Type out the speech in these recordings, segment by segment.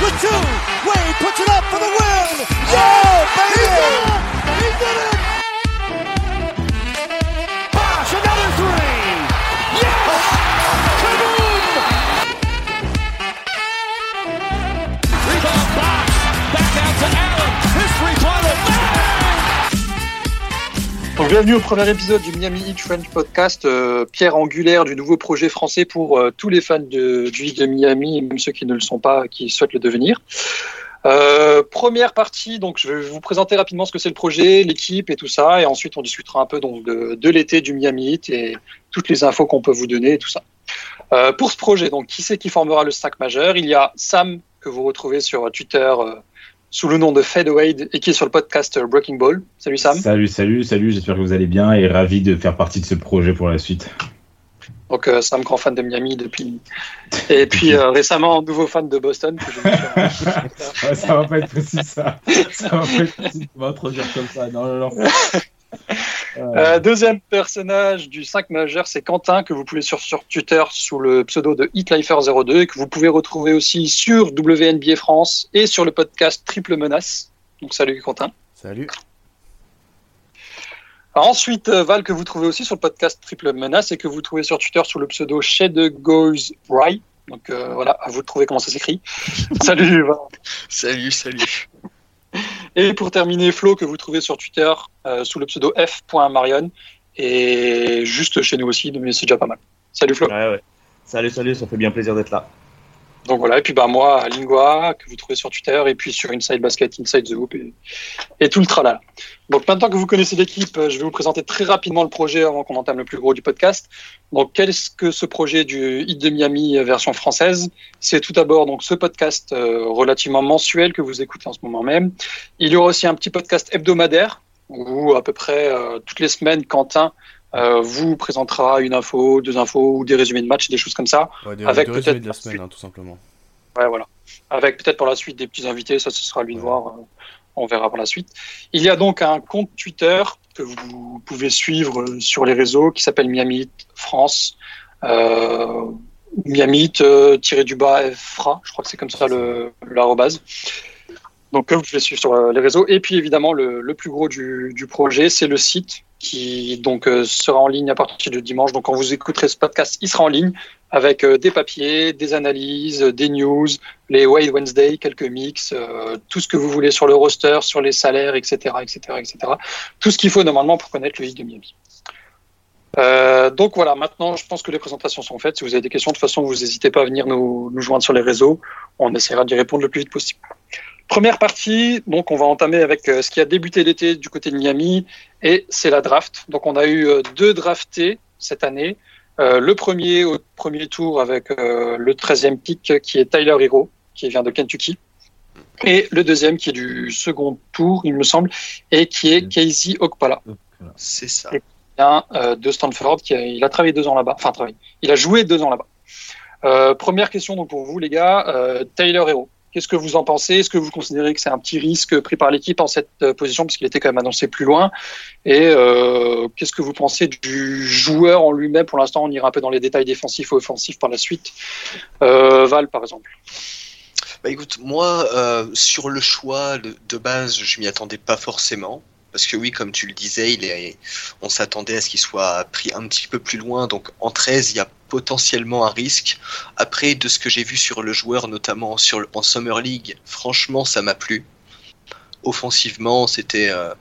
with two. Wade puts it up for the win. Yeah, baby! He did it! He did it! Bienvenue au premier épisode du Miami Heat French Podcast, euh, pierre angulaire du nouveau projet français pour euh, tous les fans de, du de Miami, même ceux qui ne le sont pas, qui souhaitent le devenir. Euh, première partie, donc je vais vous présenter rapidement ce que c'est le projet, l'équipe et tout ça, et ensuite on discutera un peu donc de, de l'été du Miami Heat et toutes les infos qu'on peut vous donner et tout ça. Pour ce projet, donc qui c'est qui formera le stack majeur? Il y a Sam que vous retrouvez sur Twitter sous le nom de Fadewade et qui est sur le podcast euh, Breaking Ball. Salut Sam. Salut, salut, salut, j'espère que vous allez bien et ravi de faire partie de ce projet pour la suite. Donc euh, Sam, grand fan de Miami depuis. Et puis euh, récemment, nouveau fan de Boston. que je me suis- Ouais, ça va pas être possible ça. Ça va pas être possible. On va introduire comme ça. Non, non, non. Euh, deuxième personnage du 5 majeur, c'est Quentin, que vous pouvez sur, sur Twitter sous le pseudo de HitLifer02 et que vous pouvez retrouver aussi sur WNBA France et sur le podcast Triple Menace. Donc salut Quentin. Salut. Alors, ensuite, euh, Val, que vous trouvez aussi sur le podcast Triple Menace et que vous trouvez sur Twitter sous le pseudo Goes Right. Donc euh, voilà, à vous de trouver comment ça s'écrit. salut Val. Salut, salut. Et pour terminer, Flo, que vous trouvez sur Twitter euh, sous le pseudo f.marion. Et juste chez nous aussi, mais c'est déjà pas mal. Salut Flo. Salut, salut, ça fait bien plaisir d'être là. Donc voilà, et puis bah moi, Lingua, que vous trouvez sur Twitter, et puis sur Inside Basket, Inside The Hoop, et, tout le tralala. Donc maintenant que vous connaissez l'équipe, euh, je vais vous présenter très rapidement le projet avant qu'on entame le plus gros du podcast. Donc qu'est-ce que ce projet du Hit de Miami euh, version française? C'est tout d'abord donc ce podcast euh, relativement mensuel que vous écoutez en ce moment même. Il y aura aussi un petit podcast hebdomadaire où à peu près euh, toutes les semaines, Quentin euh, vous présentera une info, deux infos ou des résumés de matchs, des choses comme ça. Ouais, des, Avec peut-être de la semaine, hein, tout simplement. Ouais, voilà. Avec peut-être pour la suite des petits invités, ça ce sera à lui de voir. euh, On verra pour la suite. Il y a donc un compte Twitter que vous pouvez suivre euh, sur les réseaux qui s'appelle Miami France. Euh, Miami euh, tiré du bas FRA, je crois que c'est comme ça le l'arrobase. Donc que vous pouvez suivre sur les réseaux. Et puis évidemment le, le plus gros du, du projet, c'est le site qui donc euh, sera en ligne à partir de dimanche. Donc quand vous écouterez ce podcast, il sera en ligne avec euh, des papiers, des analyses, des news, les Wade Wednesday, quelques mix, euh, tout ce que vous voulez sur le roster, sur les salaires, etc., etc., etc. Tout ce qu'il faut normalement pour connaître le Heat de Miami. Euh, donc voilà, maintenant je pense que les présentations sont faites. Si vous avez des questions, de toute façon, vous n'hésitez pas à venir nous, nous joindre sur les réseaux. On essaiera d'y répondre le plus vite possible. Première partie, donc on va entamer avec euh, ce qui a débuté l'été du côté de Miami, et c'est la draft. Donc on a eu euh, deux draftés cette année. Euh, le premier au premier tour avec euh, le 13e pick qui est Tyler Hero, qui vient de Kentucky. Et le deuxième qui est du second tour, il me semble, et qui est Casey Okpala, C'est ça. Euh, de Stanford. Qui a, il a travaillé deux ans là-bas. Enfin. Il a joué deux ans là-bas. Euh, première question donc pour vous, les gars. Euh, Tyler Hero, qu'est-ce que vous en pensez? Est-ce que vous considérez que c'est un petit risque pris par l'équipe en cette position, parce qu'il était quand même annoncé plus loin Et qu'est-ce que vous pensez du joueur en lui-même? Pour l'instant, on ira un peu dans les détails défensifs et offensifs par la suite. Val, par exemple. Bah écoute, moi, sur le choix de, de base, je m'y attendais pas forcément. Parce que oui, comme tu le disais, on s'attendait à ce qu'il soit pris un petit peu plus loin. Donc en 13, il y a potentiellement un risque. Après, de ce que j'ai vu sur le joueur, notamment en Summer League, franchement, ça m'a plu. Offensivement, c'était euh,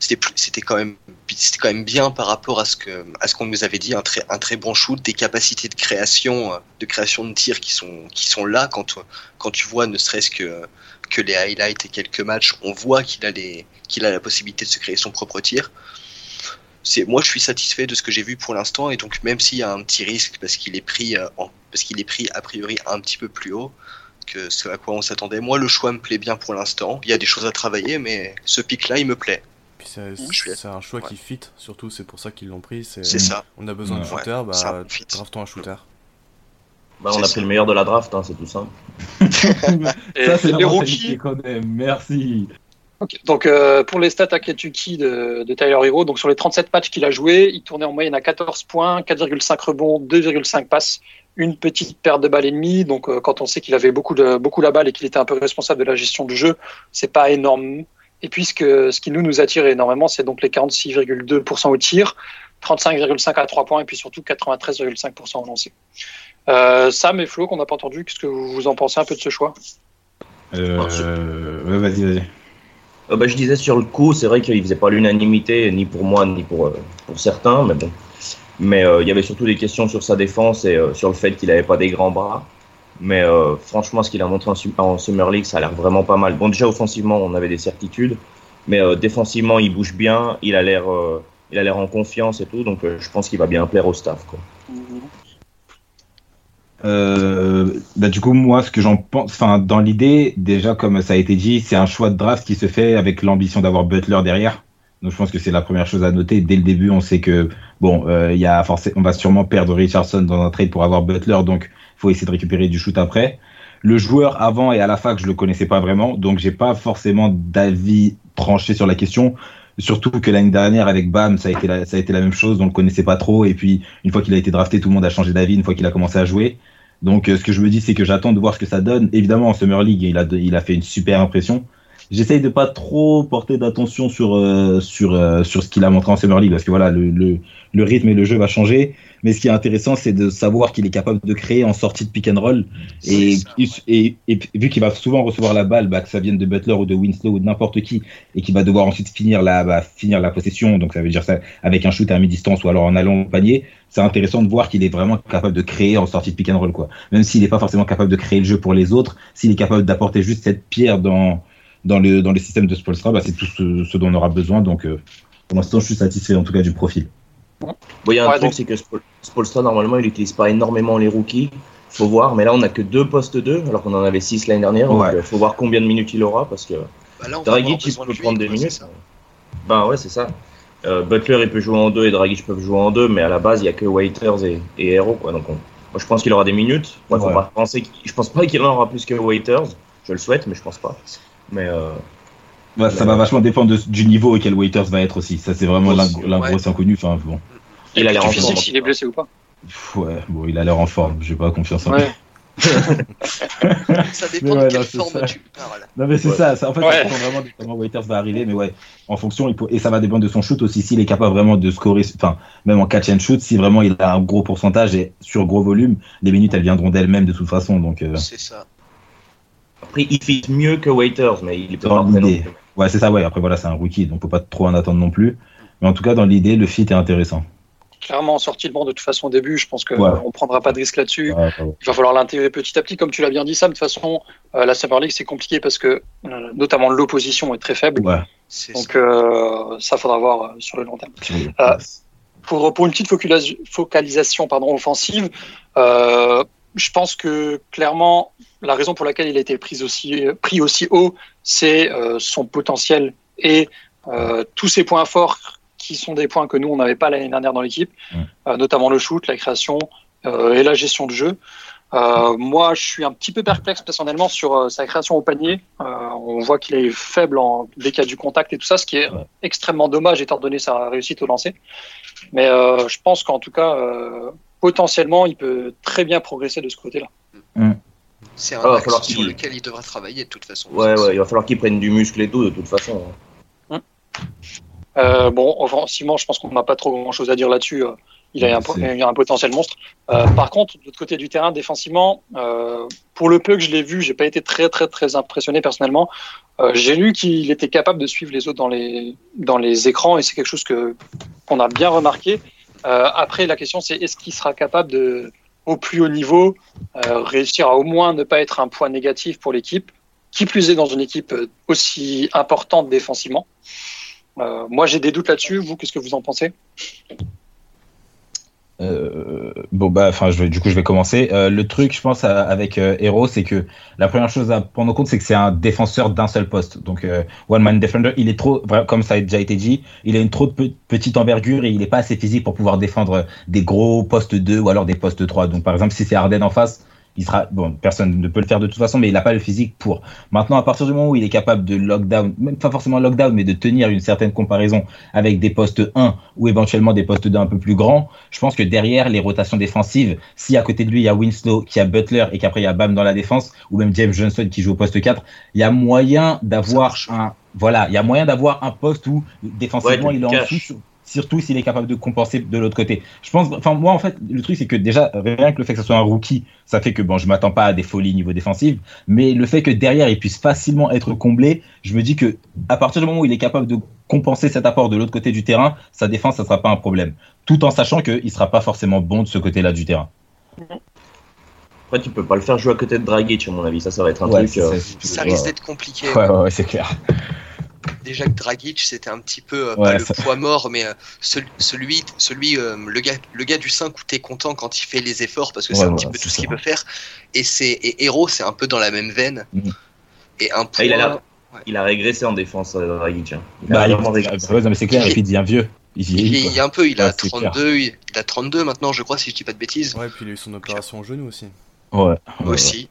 c'était quand même c'était quand même bien par rapport à ce que qu'on nous avait dit un très un très bon shoot des capacités de création euh, de création de tir qui sont qui sont là quand tu vois ne serait-ce que que les highlights et quelques matchs on voit qu'il a les qu'il a la possibilité de se créer son propre tir c'est moi je suis satisfait de ce que j'ai vu pour l'instant et donc même s'il y a un petit risque parce qu'il est pris euh, en- parce qu'il est pris a priori un petit peu plus haut que ce à quoi on s'attendait moi le choix me plaît bien pour l'instant il y a des choses à travailler mais ce pic là il me plaît Puis c'est un choix ouais. qui fit, surtout c'est pour ça qu'ils l'ont pris. C'est c'est ça on a besoin de Ouais. c'est un bah draftons un shooter. Bah, on a ça. pris le meilleur de la draft, hein, c'est tout simple. Ça, c'est les rookies. qu'on aime. Merci. Donc euh, pour les stats à Kentucky de, de Tyler Hero, donc sur les 37 matchs qu'il a joué, il tournait en moyenne à 14 points, 4,5 rebonds, 2,5 passes, une petite perte de balle et demie. Donc, euh, quand on sait qu'il avait beaucoup, de, beaucoup la balle et qu'il était un peu responsable de la gestion du jeu, c'est pas énorme. Et puis, ce, que, ce qui nous, nous attire énormément, c'est donc les 46,2% au tir, 35,5% à 3 points et puis surtout 93,5% au lancer. Euh, Sam et Flo, qu'on n'a pas entendu, qu'est-ce que vous en pensez un peu de ce choix? Euh, ouais, vas-y, vas-y. Euh, bah, je disais sur le coup, c'est vrai qu'il faisait pas l'unanimité, ni pour moi, ni pour, euh, pour certains, mais bon. Mais euh, il y avait surtout des questions sur sa défense et euh, sur le fait qu'il avait pas des grands bras. Mais euh, franchement, ce qu'il a montré en, en Summer League, ça a l'air vraiment pas mal. Bon, déjà offensivement, on avait des certitudes, mais euh, défensivement, il bouge bien, il a l'air, euh, il a l'air en confiance et tout, donc euh, je pense qu'il va bien plaire au staff. Quoi. Euh, bah, du coup, moi, ce que j'en pense, enfin, dans l'idée, déjà, comme ça a été dit, c'est un choix de draft qui se fait avec l'ambition d'avoir Butler derrière. Donc, je pense que c'est la première chose à noter. Dès le début, on sait que, bon, euh, il y a forcément, on va sûrement perdre Richardson dans un trade pour avoir Butler, donc, faut essayer de récupérer du shoot après. Le joueur avant et à la fac, je le connaissais pas vraiment, donc j'ai pas forcément d'avis tranché sur la question. Surtout que l'année dernière avec Bam, ça a été la, ça a été la même chose, on le connaissait pas trop. Et puis une fois qu'il a été drafté, tout le monde a changé d'avis une fois qu'il a commencé à jouer. Donc euh, ce que je me dis, c'est que j'attends de voir ce que ça donne. Évidemment en Summer League, il a, il a fait une super impression. J'essaye de pas trop porter d'attention sur euh, sur euh, sur ce qu'il a montré en Summer League parce que voilà le, le le rythme et le jeu va changer. Mais ce qui est intéressant, c'est de savoir qu'il est capable de créer en sortie de pick and roll. Et, C'est et, et, vu qu'il va souvent recevoir la balle, bah, que ça vienne de Butler ou de Winslow ou de n'importe qui, et qu'il va devoir ensuite finir la, bah, finir la possession, donc ça veut dire ça avec un shoot à mi-distance ou alors en allant au panier, c'est intéressant de voir qu'il est vraiment capable de créer en sortie de pick and roll. Quoi. Même s'il n'est pas forcément capable de créer le jeu pour les autres, s'il est capable d'apporter juste cette pierre dans, dans, le, dans le système de Spolstra, bah, c'est tout ce, ce dont on aura besoin. Donc euh, pour l'instant, je suis satisfait en tout cas du profil. Bon, il y a un Ouais, truc, c'est que Spol- Spolstra, normalement, il n'utilise pas énormément les rookies. Faut voir, mais là, on a que deux postes 2, alors qu'on en avait six l'année dernière. Ouais. Donc, euh, faut voir combien de minutes il aura, parce que Bah là, Dragic, il peut de lui, prendre des minutes. ça. Ben ouais, c'est ça. Euh, Butler, il peut jouer en deux et Dragic peuvent jouer en deux, mais à la base, il y a que Waiters et, et Hero, quoi. Donc, on- moi, je pense qu'il aura des minutes. Moi, Ouais. penser je pense pas qu'il en aura plus que Waiters. Je le souhaite, mais je pense pas. Mais euh, Bah, ça va vachement dépendre de- du niveau auquel Waiters va être aussi. Ça, c'est vraiment l'un ouais. gros inconnu. Enfin, bon. il a l'air en forme. s'il est blessé ou pas. Ouais, bon, il a l'air en forme. J'ai pas confiance en lui. Ouais. Ça dépend ouais, de quelle non, c'est forme ça. tu parles. Non, mais c'est Ouais. ça, ça. En fait, Ouais. ça dépend vraiment de comment Waiters va arriver. Mais ouais, en fonction, il peut- et ça va dépendre de son shoot aussi. S'il est capable vraiment de scorer, enfin, même en catch and shoot, si vraiment il a un gros pourcentage et sur gros volume, les minutes elles viendront d'elles-mêmes de toute façon. Donc, euh, C'est ça. Après, il fit mieux que Waiters, mais il est pas l'idée. plus. ouais, c'est ça. Ouais, après voilà, c'est un rookie, donc faut pas trop en attendre non plus. Mais en tout cas, dans l'idée, le fit est intéressant. Clairement, en sortie de banc, de toute façon, au début, je pense qu'on Ouais. ne prendra pas de risque là-dessus. Ouais, ouais, ouais. Il va falloir l'intégrer petit à petit, comme tu l'as bien dit, Sam. De toute façon, euh, la Summer League, c'est compliqué parce que, euh, notamment, l'opposition est très faible. Donc, ça. euh, ça faudra voir euh, sur le long terme. Pour, pour une petite focalisation pardon, offensive, euh, je pense que clairement, la raison pour laquelle il a été pris aussi, pris aussi haut, c'est euh, son potentiel et euh, tous ses points forts qui sont des points que nous, on n'avait pas l'année dernière dans l'équipe, euh, notamment le shoot, la création et la gestion de jeu. Moi, je suis un petit peu perplexe personnellement sur sa création au panier. On voit qu'il est faible en dès qu'il y a du contact et tout ça, ce qui est Ouais. extrêmement dommage étant donné sa réussite au lancer. Mais je pense qu'en tout cas, potentiellement, il peut très bien progresser de ce côté-là. C'est un Ah, axe falloir sur qu'il- lequel il devra travailler de toute façon. Ouais, ouais, il va falloir qu'il prenne du muscle et tout, de toute façon. Euh, bon, offensivement, je pense qu'on n'a pas trop grand-chose à dire là-dessus. Euh, Il a, un, C'est- il a un potentiel monstre. Euh, par contre, de l'autre côté du terrain, défensivement, euh, pour le peu que je l'ai vu, j'ai pas été très très très impressionné personnellement. Euh, j'ai lu qu'il était capable de suivre les autres dans les dans les écrans et c'est quelque chose que qu'on a bien remarqué. Euh, après, la question c'est est-ce qu'il sera capable de au plus haut niveau euh, réussir à au moins ne pas être un point négatif pour l'équipe, qui plus est dans une équipe euh, aussi importante défensivement. Euh, moi, j'ai des doutes là-dessus. Vous, qu'est-ce que vous en pensez? Euh, bon bah enfin du coup je vais commencer. Euh, le truc je pense avec euh, Hero c'est que la première chose à prendre en compte c'est que c'est un défenseur d'un seul poste. Donc euh, one man defender il est trop comme ça a déjà été dit il a une trop pe- petite envergure et il est pas assez physique pour pouvoir défendre des gros postes 2 ou alors des postes 3 donc par exemple si c'est Arden en face il sera bon, personne ne peut le faire de toute façon, mais il n'a pas le physique pour. Maintenant, à partir du moment où il est capable de lockdown, même pas forcément lockdown, mais de tenir une certaine comparaison avec des postes 1 ou éventuellement des postes 2 un peu plus grands, je pense que derrière les rotations défensives, si à côté de lui il y a Winslow, qui a Butler et qu'après il y a Bam dans la défense, ou même James Johnson qui joue au poste 4, il y a moyen d'avoir un voilà, il y a moyen d'avoir un poste où défensivement Ouais, il est en dessous, surtout s'il est capable de compenser de l'autre côté. Je pense, enfin moi en fait, le truc c'est que déjà rien que le fait que ce soit un rookie, ça fait que bon, je m'attends pas à des folies niveau défensif, mais le fait que derrière il puisse facilement être comblé, je me dis que à partir du moment où il est capable de compenser cet apport de l'autre côté du terrain, sa défense ça sera pas un problème, tout en sachant qu'il sera pas forcément bon de ce côté-là du terrain. Après, tu peux pas le faire jouer à côté de Dragic, à mon avis. Ça, ça va être un Ouais, truc. euh, Ça risque d'être compliqué. Ouais, ouais, ouais, c'est clair. Déjà que Dragic, c'était un petit peu, euh, Ouais, pas ça- le poids mort, mais euh, cel- celui, celui euh, le, gars, le gars du 5 où t'es content quand il fait les efforts parce que c'est un ouais, petit peu tout ce qu'il peut faire. Et, c'est, et Hero, c'est un peu dans la même veine. Mhm. Et un Ah, point. il, a il a régressé en défense, euh, Dragic. hein. Il a Bah, il- vraiment régressé. ouais, non, mais c'est clair, et puis il devient vieux. Il vieillit quoi. un peu, il a Ouais, c'est clair. 32, il, il a 32 maintenant, je crois, si je dis pas de bêtises. Ouais, puis il a eu son opération au genou aussi. Ouais. Aussi.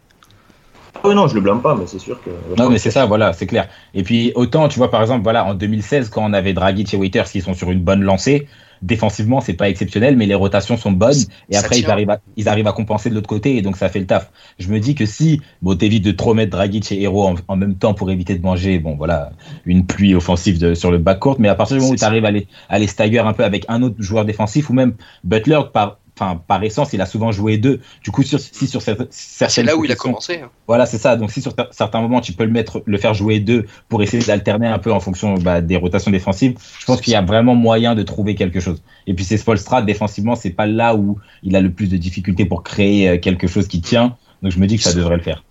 Ah non, je le blâme pas, mais c'est sûr que. Non, mais c'est ça, voilà, c'est clair. Et puis, autant, tu vois, par exemple, voilà, en 2016, quand on avait Dragic et Waiters qui sont sur une bonne lancée, défensivement, c'est pas exceptionnel, mais les rotations sont bonnes. Et Ça après, ils arrivent, à, ils arrivent à compenser de l'autre côté, et donc ça fait le taf. Je me dis que si, bon, t'évites de trop mettre Dragic et Hero en, en même temps pour éviter de manger, bon, voilà, une pluie offensive de, sur le backcourt, mais à partir du moment où tu arrives à les, à les stagger un peu avec un autre joueur défensif, ou même Butler, par, enfin, par essence, il a souvent joué deux. Du coup, sur, si sur certaines, C'est là où il a commencé. hein. voilà, c'est ça. Donc, si sur cer- certains moments, tu peux le mettre, le faire jouer deux pour essayer d'alterner un peu en fonction bah, des rotations défensives, je pense qu'il y a vraiment moyen de trouver quelque chose. Et puis, c'est Spolstra, défensivement, c'est pas là où il a le plus de difficultés pour créer euh, quelque chose qui tient. Donc, je me dis que ça devrait le faire.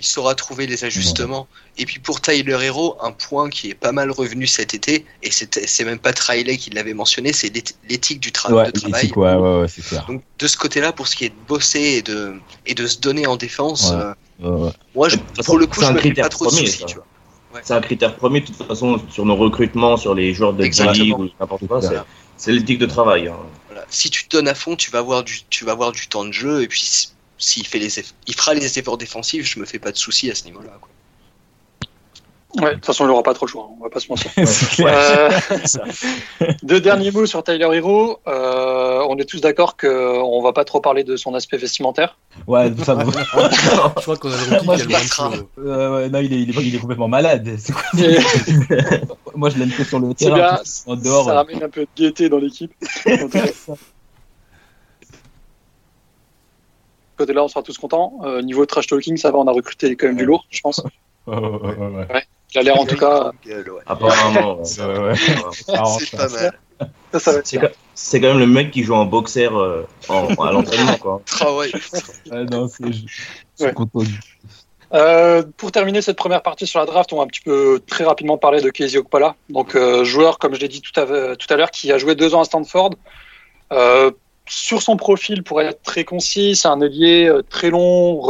Il saura trouver les ajustements. Et puis pour Tyler Hero, un point qui est pas mal revenu cet été, et c'est c'est même pas Riley qui l'avait mentionné, c'est l'éthi- l'éthique du tra- Ouais, de travail. l'éthique, ouais, ouais, ouais, c'est clair. Donc de ce côté-là, pour ce qui est de bosser et de, et de se donner en défense, Ouais. euh, moi je, pour le coup c'est je un me fais critère pas trop de premier, soucis. ça. Tu vois. C'est un critère premier, de toute façon, sur nos recrutements, sur les joueurs de. G-League ou n'importe quoi. c'est- C'est l'éthique de travail. hein. Voilà. Si tu te donnes à fond, tu vas avoir du, tu vas avoir du temps de jeu et puis s'il fait les, eff- il fera les efforts défensifs, je me fais pas de soucis à ce niveau-là. quoi. Ouais, de toute façon, il n'aura pas trop le choix, on va pas se mentir. Euh, deux derniers mots sur Tyler Hero. Euh, on est tous d'accord qu'on va pas trop parler de son aspect vestimentaire. Ouais, ça, Je crois qu'on a le Moi, je le. Euh, ouais, non, il est, il, est, il est complètement malade. C'est quoi Et Moi, je l'aime que sur le C'est terrain. bien, En dehors, ça ramène un peu de gaieté dans l'équipe. En tout cas, de ce côté-là, on sera tous contents. Euh, niveau trash talking, ça va, on a recruté quand même du lourd, je pense. Ouais, ouais, ouais, ouais. Il a l'air en tout cas. Apparemment. C'est pas mal. Quand- même le mec qui joue en boxer euh, en, à l'entraînement. quoi. Ah ouais. Ouais, non, c'est- je je suis Ouais. content. Euh, pour terminer cette première partie sur la draft, on va un petit peu très rapidement parler de Casey Okpala. Donc, euh, joueur, comme je l'ai dit tout à, tout à l'heure, qui a joué deux ans à Stanford. Sur son profil, pour être très concis, c'est un ailier euh, très long,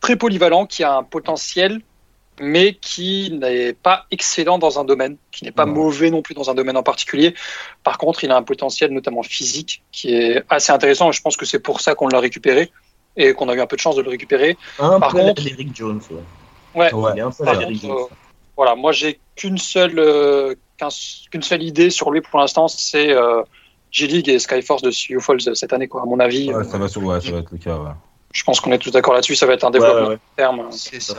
très polyvalent, qui a un potentiel, mais qui n'est pas excellent dans un domaine, qui n'est pas mauvais non plus dans un domaine en particulier. Par contre, il a un potentiel, notamment physique, qui est assez intéressant. Et je pense que c'est pour ça qu'on l'a récupéré et qu'on a eu un peu de chance de le récupérer. Un Par peu contre- Eric Jones. Ouais. Ouais, Ouais. Il est un peu Par à Derrick contre, Jones. euh, voilà, moi j'ai qu'une seule, euh, qu'un- qu'une seule idée sur lui pour l'instant, c'est euh, G-League et Skyforce de Sioux Falls cette année. Quoi. À mon avis, Ouais, ça va sur, ouais, ça va être le cas, ouais. je pense qu'on est tous d'accord là-dessus. Ça va être un développement ouais, à terme. C'est ça.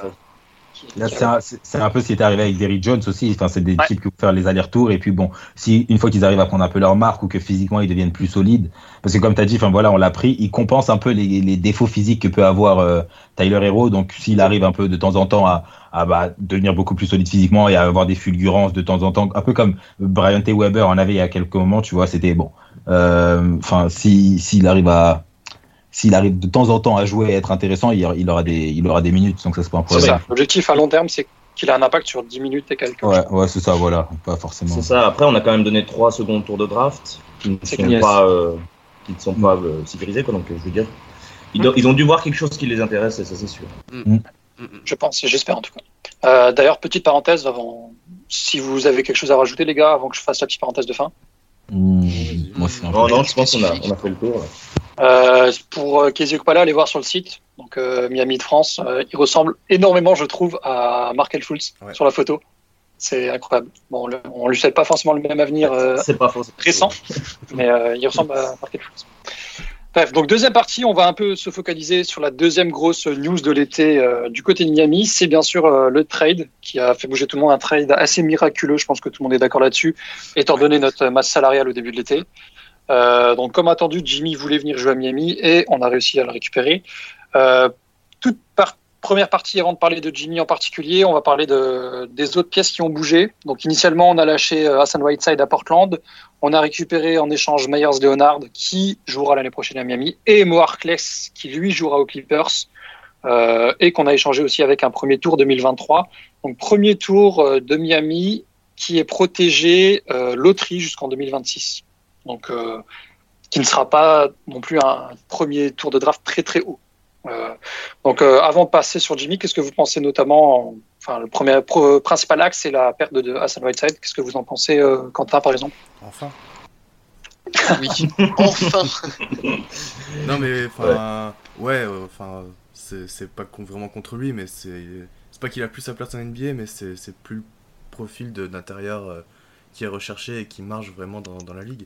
Là, c'est un, peu ce qui est arrivé avec Derrick Jones aussi. Enfin, c'est des Ouais. types qui vont faire les allers-retours. Et puis bon, si une fois qu'ils arrivent à prendre un peu leur marque ou que physiquement ils deviennent plus solides, parce que comme tu as dit, enfin voilà, on l'a pris, il compense un peu les, les défauts physiques que peut avoir euh, Tyler Hero. Donc s'il arrive un peu de temps en temps à, à bah, devenir beaucoup plus solide physiquement et à avoir des fulgurances de temps en temps, un peu comme Brian T. Weber en avait il y a quelques moments, tu vois, c'était bon. Euh, Enfin, si s'il arrive à s'il arrive de temps en temps à jouer et être intéressant, il, il aura des il aura des minutes, donc ça c'est pas un C'est problème. ça. L'objectif à long terme, c'est qu'il a un impact sur 10 minutes et quelques. Ouais, ouais, c'est ça, voilà, pas forcément. C'est ça. Après, on a quand même donné trois secondes tours de draft qui ne sont pas, euh, qui ne sont pas euh, sécurisés. Quoi, donc, euh, je veux dire, ils, do- ils ont dû voir quelque chose qui les intéresse, et ça c'est sûr. Mm, mm. Je pense, et j'espère en tout cas. Euh, D'ailleurs, petite parenthèse avant. Si vous avez quelque chose à rajouter, les gars, avant que je fasse la petite parenthèse de fin. Mmh, moi, Non, non, je pense qu'on a, on a fait le tour. là. Euh, pour euh, Kezia Okpala, allez voir sur le site. Donc euh, Miami de France, euh, il ressemble énormément, je trouve, à Markel Schultz Ouais. sur la photo. C'est incroyable. Bon, le- on lui souhaite pas forcément le même avenir euh, C'est pas récent, mais euh, il ressemble à Markel Schultz. Bref, donc deuxième partie, on va un peu se focaliser sur la deuxième grosse news de l'été euh, du côté de Miami. C'est bien sûr euh, le trade qui a fait bouger tout le monde, un trade assez miraculeux. Je pense que tout le monde est d'accord là-dessus, étant donné notre masse salariale au début de l'été. Euh, donc, comme attendu, Jimmy voulait venir jouer à Miami et on a réussi à le récupérer. Euh, toute première partie, avant de parler de Jimmy en particulier, on va parler de, des autres pièces qui ont bougé. Donc, initialement, on a lâché euh, Hassan Whiteside à Portland. On a récupéré en échange Myers Leonard, qui jouera l'année prochaine à Miami, et Mo Harkless, qui lui jouera aux Clippers, et qu'on a échangé aussi avec un premier tour 2023. Donc, premier tour de Miami qui est protégé loterie jusqu'en 2026. Donc, euh, qui ne sera pas non plus un premier tour de draft très très haut. Euh, donc, euh, avant de passer sur Jimmy, qu'est-ce que vous pensez notamment en- Enfin, le premier pro- principal axe, c'est la perte de, de Hassan Whiteside. Qu'est-ce que vous en pensez, euh, Quentin, par exemple? Enfin. Oui, enfin. Non mais enfin ouais, enfin c'est c'est pas con- vraiment contre lui mais c'est c'est pas qu'il a plus sa place en NBA mais c'est c'est plus le profil de- d'intérieur euh, qui est recherché et qui marche vraiment dans, dans la ligue.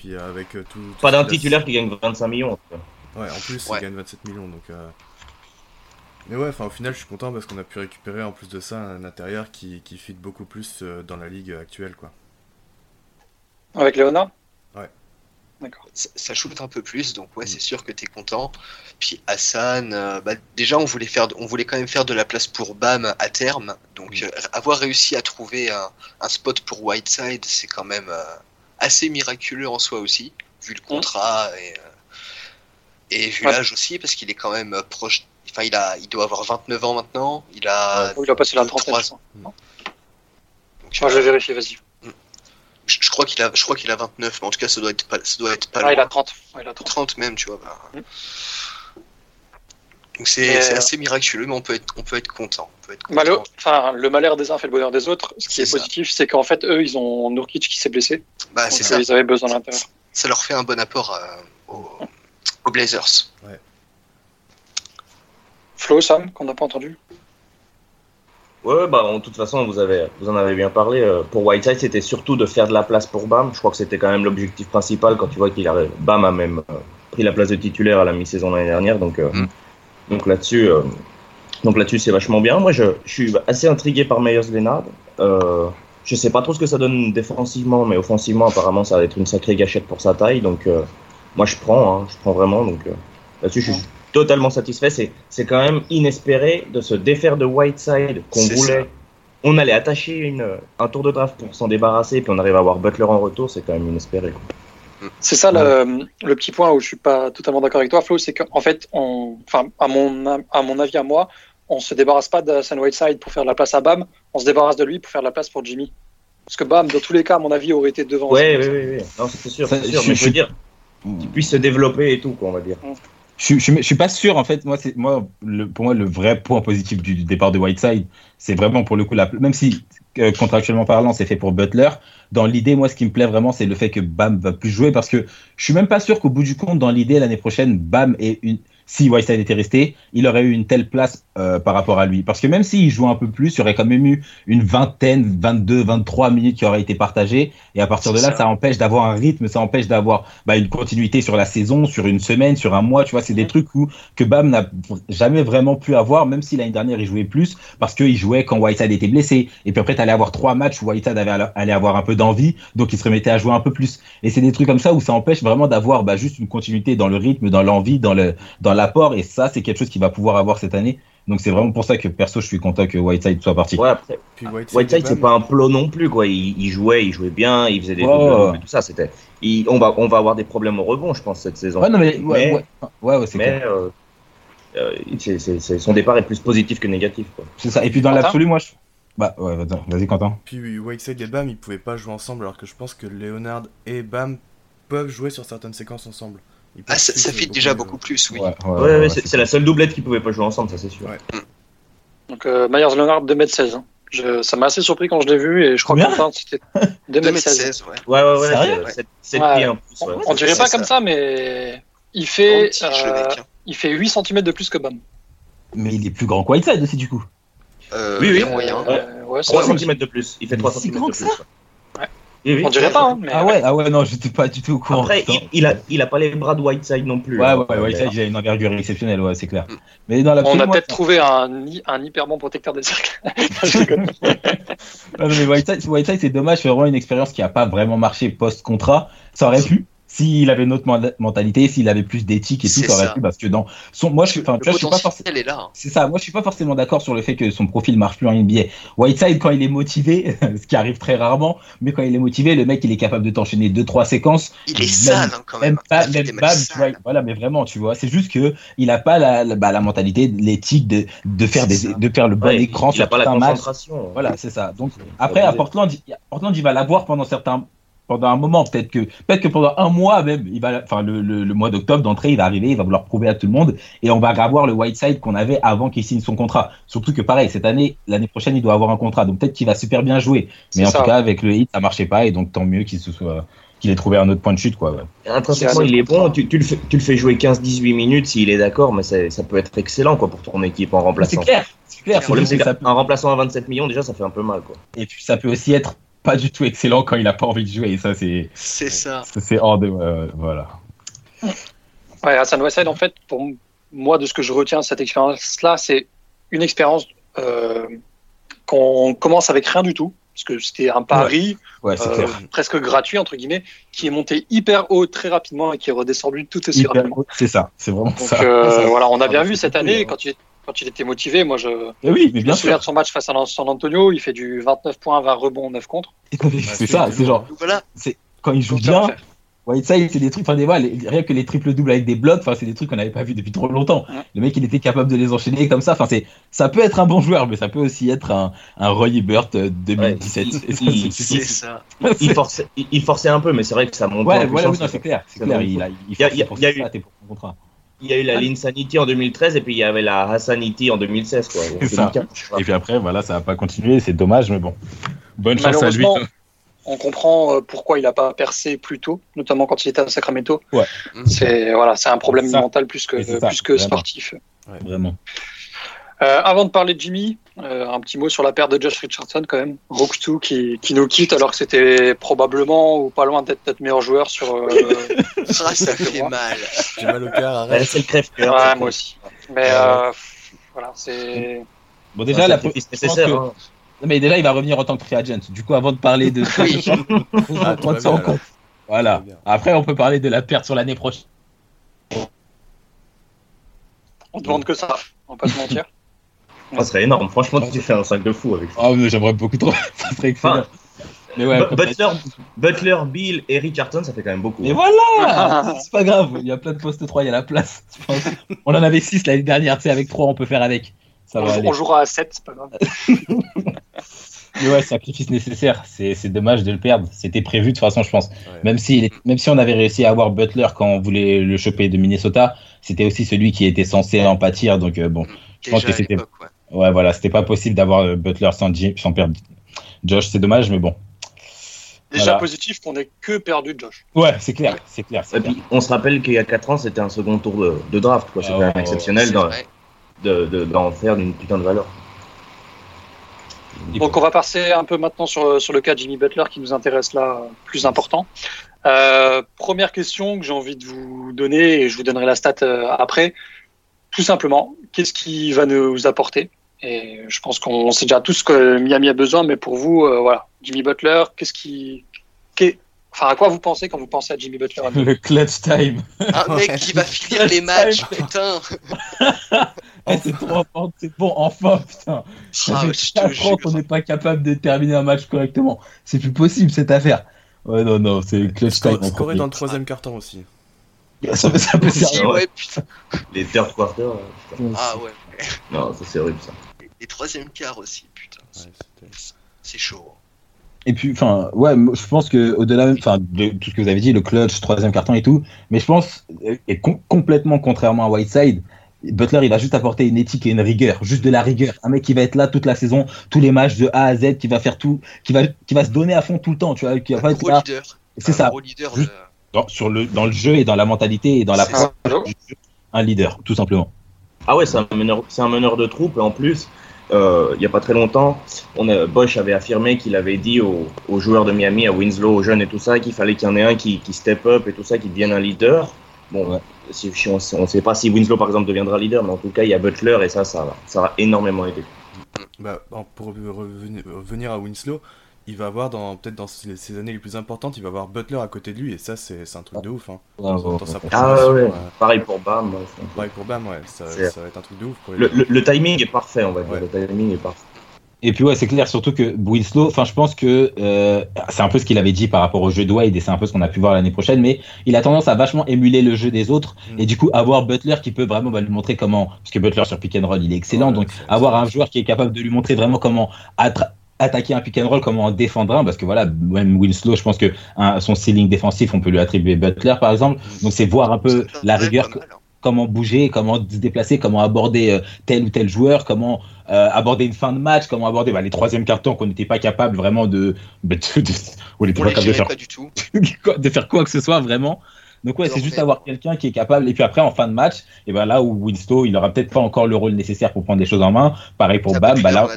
Puis euh, avec euh, tout, tout Pas d'un titulaire qui gagne 25 millions. en. Ouais, en plus Ouais. il gagne 27 millions donc euh, Mais ouais, enfin au final je suis content parce qu'on a pu récupérer en plus de ça un intérieur qui qui fit beaucoup plus euh, dans la ligue actuelle quoi. Avec Léonard? Ouais. D'accord. ça, ça shoot un peu plus, donc ouais, c'est sûr que t'es content. Puis Hassan, euh, bah, déjà on voulait faire, on voulait quand même faire de la place pour Bam à terme, donc euh, avoir réussi à trouver un, un spot pour Whiteside, c'est quand même euh, assez miraculeux en soi aussi, vu le contrat et, euh, et vu Ouais. l'âge aussi, parce qu'il est quand même euh, proche. Enfin, il a, il doit avoir 29 ans maintenant. Il a. Il a passé la trentaine. trois- je crois. donc, Moi, je euh, vais vérifier, vas-y. je, je crois qu'il a, je crois qu'il a 29, mais en tout cas, ça doit être pas, ça doit être pas Ah, il a 30. Ouais, il a 30. 30 même, tu vois. bah. Mm. Donc c'est euh, assez miraculeux, mais on peut être, on peut être content. On peut être Malo- content. enfin, le malheur des uns fait le bonheur des autres. Ce qui est positif, c'est qu'en fait, eux, ils ont Nurkic qui s'est blessé. Bah, Donc, c'est euh, ça. Ils avaient besoin de l'intérieur. Ça leur fait un bon apport euh, aux, aux Blazers. Flo, Sam, qu'on n'a pas entendu. Ouais, ouais, bah, en toute façon, vous, avez, vous en avez bien parlé. Pour Whiteside, c'était surtout de faire de la place pour Bam. Je crois que c'était quand même l'objectif principal quand tu vois qu'il a. Bam a même pris la place de titulaire à la mi-saison l'année dernière. Donc, euh, Mm. Donc là-dessus, euh, donc là-dessus, c'est vachement bien. Moi, je, je suis assez intrigué par Myers Leonard. Euh, je sais pas trop ce que ça donne défensivement, mais offensivement, apparemment, ça va être une sacrée gâchette pour sa taille. Donc, euh, moi, je prends, hein, je prends vraiment. Donc, euh, là-dessus, je suis totalement satisfait. C'est, c'est quand même inespéré de se défaire de Whiteside qu'on voulait. ça. On allait attacher une, un tour de draft pour s'en débarrasser, puis on arrive à avoir Butler en retour, c'est quand même inespéré. quoi. C'est ça le, le petit point où je suis pas totalement d'accord avec toi, Flo, c'est qu'en fait, on, enfin, à mon, à mon avis, à moi, on se débarrasse pas de Hassan Whiteside pour faire de la place à Bam, on se débarrasse de lui pour faire de la place pour Jimmy. Parce que Bam, dans tous les cas, à mon avis, aurait été devant. Ouais, ouais, ouais, ouais. Non, c'est sûr, Ça, c'est sûr. je- Mais je- je veux dire, qu'il puisse se développer et tout, quoi, on va dire. Je, je, je suis pas sûr en fait. Moi, c'est moi le, pour moi le vrai point positif du départ de Whiteside, c'est vraiment pour le coup la, même si contractuellement parlant c'est fait pour Butler. Dans l'idée, moi, ce qui me plaît vraiment, c'est le fait que Bam va plus jouer parce que je suis même pas sûr qu'au bout du compte, dans l'idée l'année prochaine, Bam est une si Whiteside était resté, il aurait eu une telle place euh, par rapport à lui. Parce que même s'il jouait un peu plus, il y aurait quand même eu une vingtaine, 22, 23 minutes qui auraient été partagées. Et à partir de là, ça. ça empêche d'avoir un rythme, ça empêche d'avoir bah, une continuité sur la saison, sur une semaine, sur un mois. Tu vois, c'est des trucs où que Bam n'a jamais vraiment pu avoir, même si l'année dernière il jouait plus, parce qu'il jouait quand Whiteside était blessé. Et puis après, tu allais avoir trois matchs où Whiteside avait, allait avoir un peu d'envie, donc il se remettait à jouer un peu plus. Et c'est des trucs comme ça où ça empêche vraiment d'avoir bah, juste une continuité dans le rythme, dans l'envie, dans le dans l'apport. Et ça, c'est quelque chose qu'il va pouvoir avoir cette année. Donc c'est vraiment pour ça que perso, je suis content que Whiteside soit parti. Ouais, après, Puis Whiteside, Whiteside, c'est pas un plot non plus, quoi. Il, il jouait, il jouait bien, il faisait des et tout ça. C'était, il- on va, on va avoir des problèmes au rebond, je pense, cette saison. Ouais, non, mais, ouais, Mais- ouais, ouais, ouais, c'est Mais clair. euh, euh, c'est- c'est- c'est- son départ est plus positif que négatif, quoi. C'est ça. Et puis dans Quentin l'absolu, moi, je... bah ouais, vas-y, vas-y, Quentin. Puis Whiteside et Bam, ils pouvaient pas jouer ensemble, alors que je pense que Leonard et Bam peuvent jouer sur certaines séquences ensemble. Ah, ça, ça fit déjà beaucoup plus, oui. Ouais, ouais, Ouais, ouais, c'est, la seule doublette qui pouvait pas jouer ensemble, ça c'est sûr. Ouais. Donc, euh, Myers Leonard, 2m16. hein. Je, ça m'a assez surpris quand je l'ai vu et je crois que c'était 2m16. 2m16, ouais. Ouais, ouais, c'est 7 Ouais. pieds en plus. On, ouais. on dirait pas ça. comme ça, mais Il fait, euh, il fait 8 cm de plus que Bam. Mais il est plus grand que Whiteside aussi, du coup. Euh, Oui, oui. moyen. Euh, ouais, c'est 3 vrai. cm de plus. Il fait Mais 3 si cm grand de que plus. Oui. On dirait pas, hein, mais Ah ouais, ah ouais, non, j'étais pas du tout au courant. Après, il, il a, il a pas les bras de Whiteside non plus. Ouais, hein. ouais, Whiteside, il a une envergure exceptionnelle, ouais, c'est clair. Mm. Mais dans la on a peut-être trouvé un, hy- un hyper bon protecteur des cercles. Ouais, mais Whiteside, Whiteside, c'est dommage, c'est vraiment une expérience qui a pas vraiment marché post-contrat. Ça aurait pu, s'il avait une autre men- mentalité, s'il avait plus d'éthique et tout, ça aurait pu, parce que dans son, moi, je suis, enfin, tu vois, je suis pas forcément. hein. C'est ça, moi je suis pas forcément d'accord sur le fait que son profil marche plus en NBA. Whiteside, quand il est motivé, ce qui arrive très rarement, mais quand il est motivé, le mec il est capable de t'enchaîner deux trois séquences. Il est Même- sale hein, quand même. Même Il pas, même pas, matchs voilà, mais vraiment, tu vois, c'est juste que il a pas la, la, bah, la mentalité, l'éthique de, de faire des, ça. de faire le bon Ouais, écran il a sur pas la tout un match. concentration. Voilà, c'est ça. Donc après à. Portland, il- Portland il va l'avoir pendant certains pendant un moment, peut-être que peut-être que pendant un mois même, il va enfin le, le, le mois d'octobre d'entrée, il va arriver, il va vouloir prouver à tout le monde et on va avoir le Whiteside qu'on avait avant qu'il signe son contrat. Surtout que pareil, cette année, l'année prochaine, il doit avoir un contrat. Donc peut-être qu'il va super bien jouer. Mais en ça. tout cas, avec le hit, ça marchait pas et donc tant mieux qu'il se soit qu'il ait trouvé un autre point de chute quoi. ouais. Intrinsèquement, il est bon. Tu, tu le fais, tu le fais jouer 15-18 minutes s'il est d'accord, mais c'est- ça peut être excellent quoi, pour ton équipe en C'est remplaçant. clair, c'est clair. Le problème, c'est ça peut- qu'un remplaçant à 27 millions, déjà, ça fait un peu mal. Quoi. Et puis ça peut aussi être pas du tout excellent quand il a pas envie de jouer. Et ça c'est C'est ça. ça, c'est hors de ouais, voilà. Ouais, Hassan Whiteside, en fait, pour moi, de ce que je retiens de cette expérience-là, c'est une expérience euh, qu'on commence avec rien du tout, parce que c'était un pari Ouais, euh, presque gratuit, entre guillemets, qui est monté hyper haut très rapidement et qui est redescendu tout aussi Hyper- rapidement. C'est ça, c'est vraiment Donc ça. euh, Ça, voilà, on a bien Ah, vu cette année, hein. quand il, quand il était motivé, moi je, Eh oui, mais je bien me souviens sûr. de son match face à San Antonio, il fait du 29 points, 20 rebonds, 9 contre. C'est ça, c'est genre voilà. quand il joue ça bien. Whiteside, c'est des trucs, enfin, des, voilà, les- rien que les triples doubles avec des blocs, enfin, c'est des trucs qu'on n'avait pas vu depuis trop longtemps. Ouais. Le mec, il était capable de les enchaîner comme ça. Enfin, c'est, ça peut être un bon joueur, mais ça peut aussi être un, un Roy Hibbert euh, 2017. Ouais, Et ça, il- c'est- C'est c'est- ça. Il forçait, il, il forçait un peu, mais c'est vrai que ça monte. Ouais, voilà, oui, c'est clair, c'est C'est. Il a, il Il y a- y a- y a eu- pour son contrat. Il y a eu la Linsanity en 2013 et puis il y avait la Hassanity en 2016. Quoi. C'est ça. 2015. Et puis après, voilà, ça n'a pas continué, c'est dommage, mais bon. Bonne chance à lui. On comprend euh, pourquoi il n'a pas percé plus tôt, notamment quand il était à Sacramento. Ouais. C'est voilà, c'est un problème mental plus que, plus que sportif. Vraiment. Euh, avant de parler de Jimmy, euh, un petit mot sur la perte de Josh Richardson quand même. Rook 2 qui, qui nous quitte alors que c'était probablement ou pas loin d'être notre meilleur joueur sur. euh, Ah, ça fait mal. J'ai mal au cœur, Ouais, arrête. c'est le crève-cœur. ouais, c'est moi aussi. Mais euh, voilà, c'est. Bon, déjà, la, sacrifice je pense nécessaire. que- hein. Non, mais déjà, il va revenir en tant que free agent. Du coup, avant de parler de ça, Oui. faut Ah, prendre tout ça en compte. Voilà. Après, on peut parler de la perte sur l'année prochaine. On demande que ça, on va pas se mentir. Ça serait énorme. Franchement, tu fais un sac de fou avec ça. Oh, mais j'aimerais beaucoup trop. ça serait excellent. Enfin, mais ouais, Butler, Butler, Bill et Richardson, ça fait quand même beaucoup. Mais voilà C'est pas grave, il y a plein de postes 3, il y a la place. On en avait 6 l'année dernière, tu sais, avec 3, on peut faire avec. Ça On, va jou- aller. on jouera à 7, c'est pas grave. Mais ouais, sacrifice nécessaire. C'est c'est dommage de le perdre. C'était prévu de toute façon, je pense. Ouais. Même si, même si on avait réussi à avoir Butler quand on voulait le choper de Minnesota, c'était aussi celui qui était censé en pâtir. Donc euh, bon, Je pense que c'était- ouais. Ouais, voilà, c'était pas possible d'avoir euh, Butler sans, perdre Josh. C'est dommage, mais bon. Déjà Voilà. positif qu'on ait que perdu Josh. Ouais, c'est clair, c'est clair. Et clair. puis, on se rappelle qu'il y a 4 ans, c'était un second tour de, de draft. quoi. C'était Ah quand même ouais, exceptionnel d'en de, de- d'en faire d'une putain de valeur. Donc on va passer un peu maintenant sur, sur le cas de Jimmy Butler qui nous intéresse là, plus important. Euh, première question que j'ai envie de vous donner, et je vous donnerai la stat euh, après. Tout simplement, qu'est-ce qui va nous apporter Et je pense qu'on sait déjà tous ce que Miami a besoin, mais pour vous, euh, voilà, Jimmy Butler, qu'est-ce qui... qu'est- Enfin, à quoi vous pensez quand vous pensez à Jimmy Butler? Le clutch time. Un mec qui va finir les matchs, putain. C'est trop fort, c'est bon, enfin, putain. Ça Ah, fait je te 4 ans qu'on n'est pas capable de terminer un match correctement. C'est plus possible cette affaire. Ouais, non, non, c'est clutch time. Premier. dans le troisième carton aussi. Ça, peut- ça peut Si, servir. ouais, putain. Les third quarters, putain. Ah ouais. non, ça c'est horrible ça. Les troisième quarts aussi, putain. Ouais, C'est chaud. Et puis, enfin, ouais, je pense que au-delà, enfin, de tout ce que vous avez dit, le clutch, troisième carton et tout, mais je pense, euh, et com- complètement contrairement à Whiteside, Butler, il va juste apporter une éthique et une rigueur, juste de la rigueur. Un mec qui va être là toute la saison, tous les matchs de A à Z, qui va faire tout, qui va, qui va se donner à fond tout le temps, tu vois, qui Un être gros là. leader. C'est Un ça. gros leader. Juste- de- dans, sur le, dans le jeu et dans la mentalité et dans la un leader, tout simplement. Ah ouais, c'est un meneur, c'est un meneur de troupe et en plus, il y a pas très longtemps, on a, Bosch avait affirmé qu'il avait dit aux, aux joueurs de Miami, à Winslow, aux jeunes et tout ça, qu'il fallait qu'il y en ait un qui, qui step up et tout ça, qui devienne un leader. Bon, Ouais. si, si on ne sait pas si Winslow par exemple deviendra leader, mais en tout cas il y a Butler et ça, ça, va- ça va énormément aider. Bah, pour revenir, revenir à Winslow, il va avoir dans peut-être dans ses, ses années les plus importantes, il va avoir Butler à côté de lui et ça c'est un truc de ouf. Hein. Dans, dans sa Ah ouais, mission, euh, pareil pour Bam. ouais, pareil pour Bam, ouais, ça, va être un truc de ouf pour les Le, deux. le- le timing est parfait, on va dire. Ouais. Le timing est parfait. Et puis ouais, c'est clair, surtout que Winslow, enfin je pense que euh, c'est un peu ce qu'il avait dit par rapport au jeu de Wade et c'est un peu ce qu'on a pu voir l'année prochaine, mais il a tendance à vachement émuler le jeu des autres Mm. et du coup avoir Butler qui peut vraiment bah, lui montrer comment, parce que Butler sur pick and roll il est excellent, Ouais, donc avoir un joueur qui est capable de lui montrer vraiment comment attra- attaquer un pick and roll, comment en défendre un, parce que voilà, même Winslow, je pense que hein, son ceiling défensif, on peut lui attribuer Butler par exemple, donc c'est voir un peu la rigueur mal, hein. comment bouger, comment se déplacer, comment aborder euh, tel ou tel joueur, comment euh, aborder une fin de match, comment aborder bah, les troisièmes cartons qu'on n'était pas capable vraiment de, bah, de, de- on n'était On pas les capable de gérait faire, pas du tout. de faire quoi que ce soit vraiment. Donc ouais, c'est juste avoir quelqu'un qui est capable. Et puis après, en fin de match, et ben là où Winslow, il aura peut-être pas encore le rôle nécessaire pour prendre les choses en main. Pareil pour Ça Bam, bah là,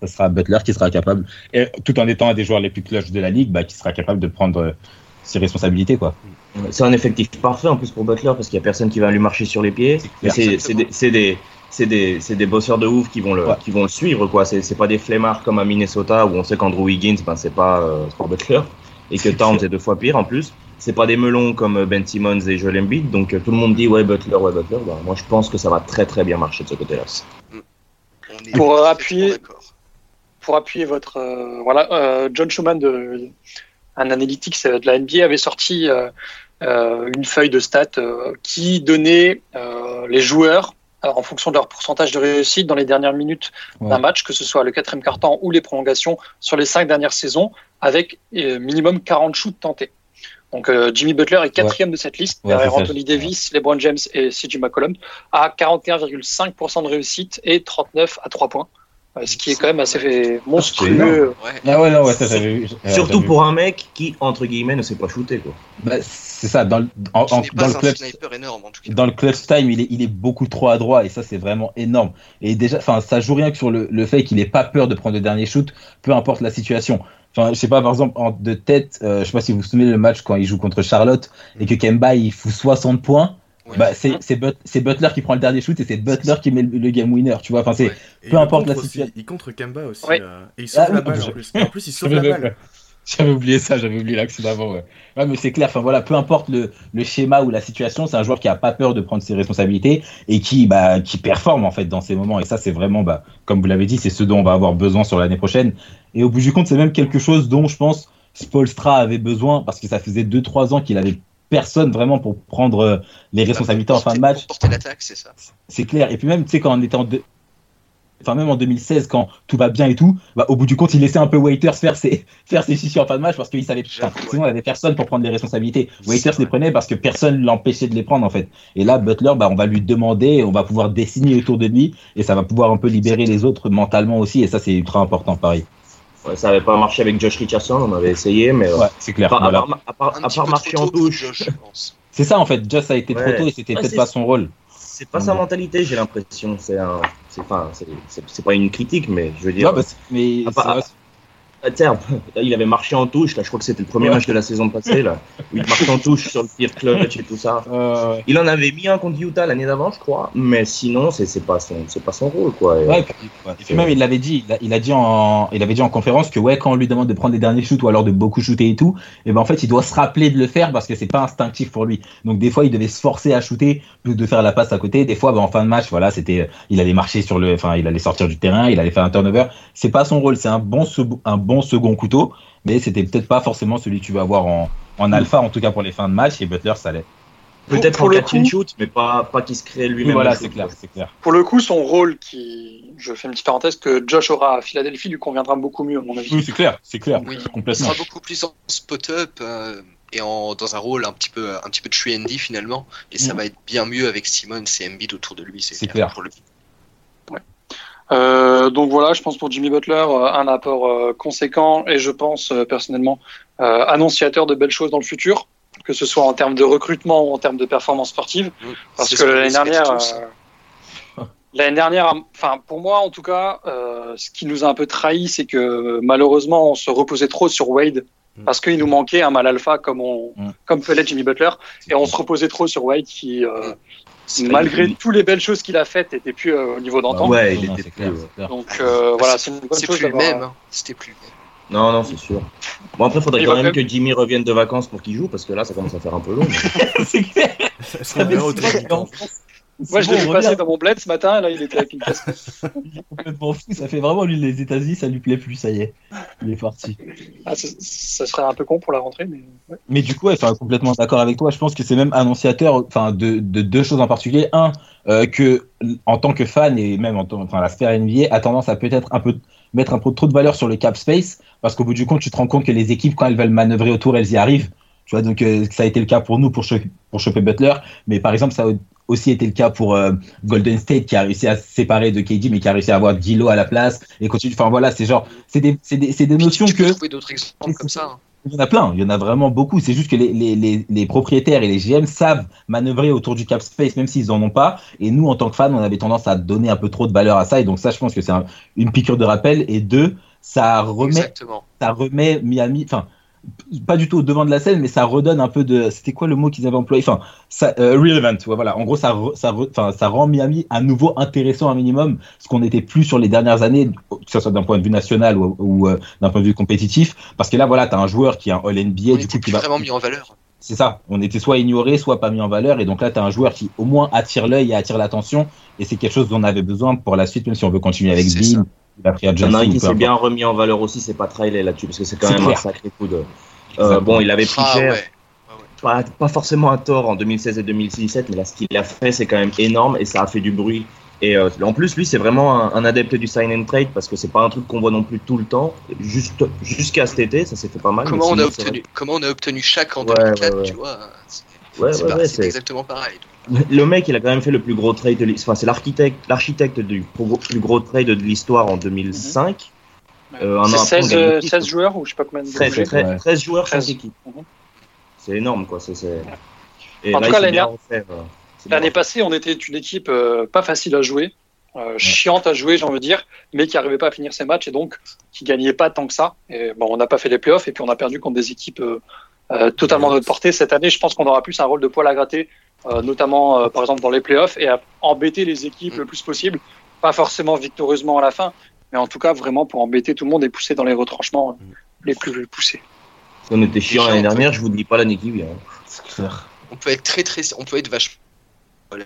ça sera Butler qui sera capable, et tout en étant un des joueurs les plus clutch de la ligue, bah, qui sera capable de prendre euh, ses responsabilités quoi. C'est un effectif parfait en plus pour Butler parce qu'il n'y a personne qui va lui marcher sur les pieds. Mais c'est des, c'est des, c'est des, c'est des bosseurs de ouf qui vont le, Ouais. qui vont le suivre. quoi. C'est c'est pas des flemmards comme à Minnesota où on sait qu'Andrew Wiggins, ben, c'est pas, euh, c'est pas Butler. Et que Towns est deux fois pire en plus. C'est pas des melons comme Ben Simmons et Joel Embiid. Donc euh, tout le monde dit ouais Butler, ouais Butler. Ben, moi je pense que ça va très très bien marcher de ce côté-là. Est Pour, appuyer- pour appuyer votre euh, voilà euh, John Schumann de un analytics euh, de la NBA avait sorti euh, euh, une feuille de stats euh, qui donnait euh, les joueurs en fonction de leur pourcentage de réussite dans les dernières minutes Ouais. d'un match, que ce soit le quatrième quart-temps ou les prolongations sur les cinq dernières saisons, avec euh, minimum 40 shoots tentés. Donc euh, Jimmy Butler est quatrième de cette liste, Ouais, derrière ça, Anthony Davis, LeBron James et CJ McCollum, à 41,5% de réussite et 39 à 3 points, ce qui est quand même assez monstrueux. Ouais. Ah ouais, non, ouais, ça j'avais vu. Ouais, Surtout vu. pour un mec qui entre guillemets ne sait pas shooter quoi. Bah, c'est ça, dans le, en- dans le un club. sniper énorme en tout cas. dans le clutch time, il est, il est beaucoup trop adroit et ça c'est vraiment énorme. Et déjà, enfin, ça joue rien que sur le, le fait qu'il ait pas peur de prendre le dernier shoot, peu importe la situation. Enfin, je sais pas, par exemple, en de tête, euh, je sais pas si vous vous souvenez le match quand il joue contre Charlotte et que Kemba il fout 60 points. Bah, c'est c'est But- Butler qui prend le dernier shoot et c'est Butler qui met le, le game winner, tu vois. Enfin, c'est Ouais. Peu importe la aussi- situation. Il contre Kemba aussi. Ouais. euh, et il sauve Ah, la balle en plus. En plus, il sauve la balle. J'avais oublié ça, j'avais oublié l'action d'avant. Ouais. ouais, mais c'est clair. Enfin voilà, peu importe le, le schéma ou la situation, c'est un joueur qui a pas peur de prendre ses responsabilités et qui bah qui performe en fait dans ces moments. Et ça, c'est vraiment bah comme vous l'avez dit, c'est ce dont on va avoir besoin sur l'année prochaine. Et au bout du compte, c'est même quelque chose dont je pense Spolstra avait besoin parce que ça faisait 2-3 ans qu'il avait personne vraiment pour prendre euh, les responsabilités en fin de match porter l'attaque, c'est ça. c'est clair. Et puis même, tu sais, quand on était en deux- Enfin, même en 2016, quand tout va bien et tout, bah, au bout du compte, il laissait un peu Waiters faire ses, faire ses chichis en fin de match parce qu'il savait enfin, Sinon, il avait personne pour prendre les responsabilités. Waiters les prenait parce que personne l'empêchait de les prendre, en fait. Et là, Butler, bah, on va lui demander, on va pouvoir dessiner autour de lui et ça va pouvoir un peu libérer les autres mentalement aussi. Et ça, c'est ultra important, pareil. Ouais, ça avait pas marché avec Josh Richardson, on avait essayé, mais euh, Ouais, c'est clair. à part, à Voilà. part- à part- à marcher trop en touche. Josh, je pense. C'est ça, en fait. Just a été trop Ouais. tôt et c'était Ah, peut-être pas son rôle. C'est pas sa mentalité, j'ai l'impression. C'est un, c'est enfin, c'est- c'est c'est pas une critique, mais je veux dire. Non, bah, c'est- mais là, il avait marché en touche. Là, je crois que c'était le premier Ouais. match de la saison passée, là, où il marche en touche sur le tir clutch et tout ça. euh, Il en avait mis un contre Utah l'année d'avant, je crois, mais sinon, c'est c'est pas son, c'est pas son rôle, quoi. Et- Ouais, et puis, même il l'avait dit, il, a- il a dit en, il avait dit en conférence que ouais, quand on lui demande de prendre des derniers shoots ou alors de beaucoup shooter et tout, et ben en fait il doit se rappeler de le faire parce que c'est pas instinctif pour lui. Donc des fois il devait se forcer à shooter plus que de faire la passe à côté. Des fois ben, en fin de match, voilà, c'était, il allait marcher sur le, enfin il allait sortir du terrain, il allait faire un turnover. C'est pas son rôle, c'est un bon, un bon second couteau, mais c'était peut-être pas forcément celui que tu vas avoir en, en alpha en tout cas pour les fins de match. Et Butler ça l'est. Peut-être Pour en le catch and coup- shoot, mais pas, pas qu'il se crée lui-même. Voilà, c'est clair, clair. Pour le coup, son rôle qui, je fais une petite parenthèse, que Josh aura à Philadelphie lui conviendra beaucoup mieux à mon avis. Oui, c'est clair, c'est clair, Oui. Il complètement. sera beaucoup plus en spot-up euh, et en, dans un rôle un petit peu, un petit peu de 3D finalement. Et ça Mhm. va être bien mieux avec Simmons et Embiid autour de lui. C'est clair. Pour le... Euh, donc voilà, je pense pour Jimmy Butler, euh, un apport euh, conséquent et je pense personnellement euh, annonciateur de belles choses dans le futur. que ce soit en termes de recrutement ou en termes de performance sportive. Parce C'est que l'année dernière, euh, l'année dernière, enfin pour moi en tout cas, ce qui nous a un peu trahi, c'est que malheureusement on se reposait trop sur Wade Mm. parce qu'il nous manquait un mal alpha comme on, Mm. comme faisait Jimmy Butler, et on se reposait trop sur Wade qui, euh, pas malgré une- toutes les belles choses qu'il a faites, était plus euh, au niveau d'antan. Ouais, il Non, était plus, clair. Donc euh, voilà, c'est une bonne chose plus le même. hein. C'était plus le même. Non, non, c'est sûr. Bon, après, faudrait Il quand même que Jimmy revienne de vacances pour qu'il joue, parce que là, ça commence à faire un peu long. mais- c'est clair. Camp Moi, je l'ai Bon, vu on passer revient. dans mon bled ce matin, là, il était avec une casquette. Il est complètement fou. Ça fait vraiment lui les États-Unis, ça lui plaît plus. Ça y est, il est parti. Ah, ça, ça serait un peu con pour la rentrée, mais ouais. Mais du coup, enfin, complètement d'accord avec toi. Je pense que c'est même annonciateur, enfin, de, de deux choses en particulier. Un, euh, que en tant que fan et même en tant, enfin, la sphère NBA a tendance à peut-être un peu mettre un peu trop de valeur sur le cap space, parce qu'au bout du compte, tu te rends compte que les équipes, quand elles veulent manœuvrer autour, elles y arrivent. Tu vois, donc euh, ça a été le cas pour nous pour choper, pour choper Butler, mais par exemple, ça a aussi été le cas pour euh, Golden State qui a réussi à se séparer de KD, mais qui a réussi à avoir Dilo à la place et continue. Enfin voilà, c'est genre, c'est des, c'est des, c'est des notions tu peux que trouver d'autres exemples comme ça. hein. il y en a plein, il y en a vraiment beaucoup. C'est juste que les, les, les, les propriétaires et les GM savent manœuvrer autour du cap space, même s'ils en ont pas. Et nous, en tant que fans, on avait tendance à donner un peu trop de valeur à ça. Et donc ça, je pense que c'est un- une piqûre de rappel. Et deux, ça remet, Exactement. ça remet Miami, enfin, pas du tout au devant de la scène, mais ça redonne un peu de. C'était quoi le mot qu'ils avaient employé? Enfin, ça, euh, relevant. ouais, voilà. En gros, ça, re- ça, re- enfin, ça rend Miami à nouveau intéressant un minimum, ce qu'on n'était plus sur les dernières années, que ce soit d'un point de vue national ou, ou, euh, d'un point de vue compétitif. Parce que là, voilà, tu as un joueur qui est un All NBA, On du coup, qui va. vraiment mis en valeur. C'est ça. On était soit ignoré, soit pas mis en valeur. Et donc là, tu as un joueur qui au moins attire l'œil et attire l'attention. Et c'est quelque chose dont on avait besoin pour la suite, même si on veut continuer avec Bean, il a pris à Il y en a un qui s'est importe. bien remis en valeur aussi, c'est pas Trailer là-dessus, parce que c'est quand C'est même clair. un sacré coup de. Euh, bon, il avait pris Ah cher, ouais. pas, pas forcément à tort en 2016 et 2017, mais là, ce qu'il a fait, c'est quand même énorme et ça a fait du bruit. Et euh, en plus, lui, c'est vraiment un, un adepte du sign and trade parce que c'est pas un truc qu'on voit non plus tout le temps. Juste jusqu'à cet été, ça s'est fait pas mal. Comment on, a sinon, obtenu, comment on a obtenu chaque en Ouais, 2004, ouais, ouais. tu vois Ouais, c'est ouais, pas- c'est exactement pareil. Le mec, il a quand même fait le plus gros trade de l'histoire. Enfin, c'est l'architecte, l'architecte du plus gros, trade de l'histoire en 2005. Euh, un an C'est après, on 16, gagne le euh, titre. 16 joueurs ou je sais pas combien de 13, joueurs. 13, Ouais. 13 joueurs, 5 13. équipes. Mhm. C'est énorme, quoi. C'est, c'est... Et En là, tout cas, l'année euh, L'année passée, on était une équipe euh, pas facile à jouer, euh, chiante à jouer, j'ai envie de dire, mais qui arrivait pas à finir ses matchs et donc qui gagnait pas tant que ça. Et bon, on n'a pas fait les playoffs et puis on a perdu contre des équipes euh, euh, totalement de notre portée. Cette année, je pense qu'on aura plus un rôle de poil à gratter, euh, notamment euh, par exemple dans les playoffs et à embêter les équipes le plus possible, pas forcément victorieusement à la fin, mais en tout cas vraiment pour embêter tout le monde et pousser dans les retranchements euh, les plus poussés. On était chiant l'année dernière, je vous dis pas l'année qui vient. Clair. On peut être très très, on peut être vachement. Voilà.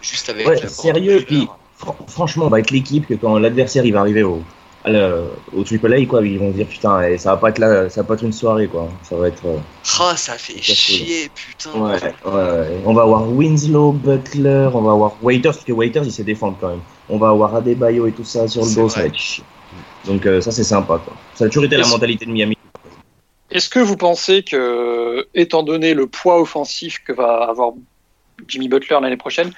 Juste avec. Ouais, sérieux, puis fran- franchement, on va être l'équipe que quand l'adversaire il va arriver au, la- au triple A, quoi, ils vont dire putain, eh, ça va pas être là, ça va pas être une soirée, quoi. Ça va être. euh, Ah, ça fait chier, putain. Ouais, ouais, ouais. On va avoir Winslow, Butler, on va avoir Waiters, parce que Waiters il se défend quand même. On va avoir Adebayo et tout ça sur le dos, ça va être. Donc euh, ça c'est sympa, quoi. Ça a toujours été la Est-ce- mentalité de Miami. Est-ce que vous pensez que, étant donné le poids offensif que va avoir Jimmy Butler l'année prochaine,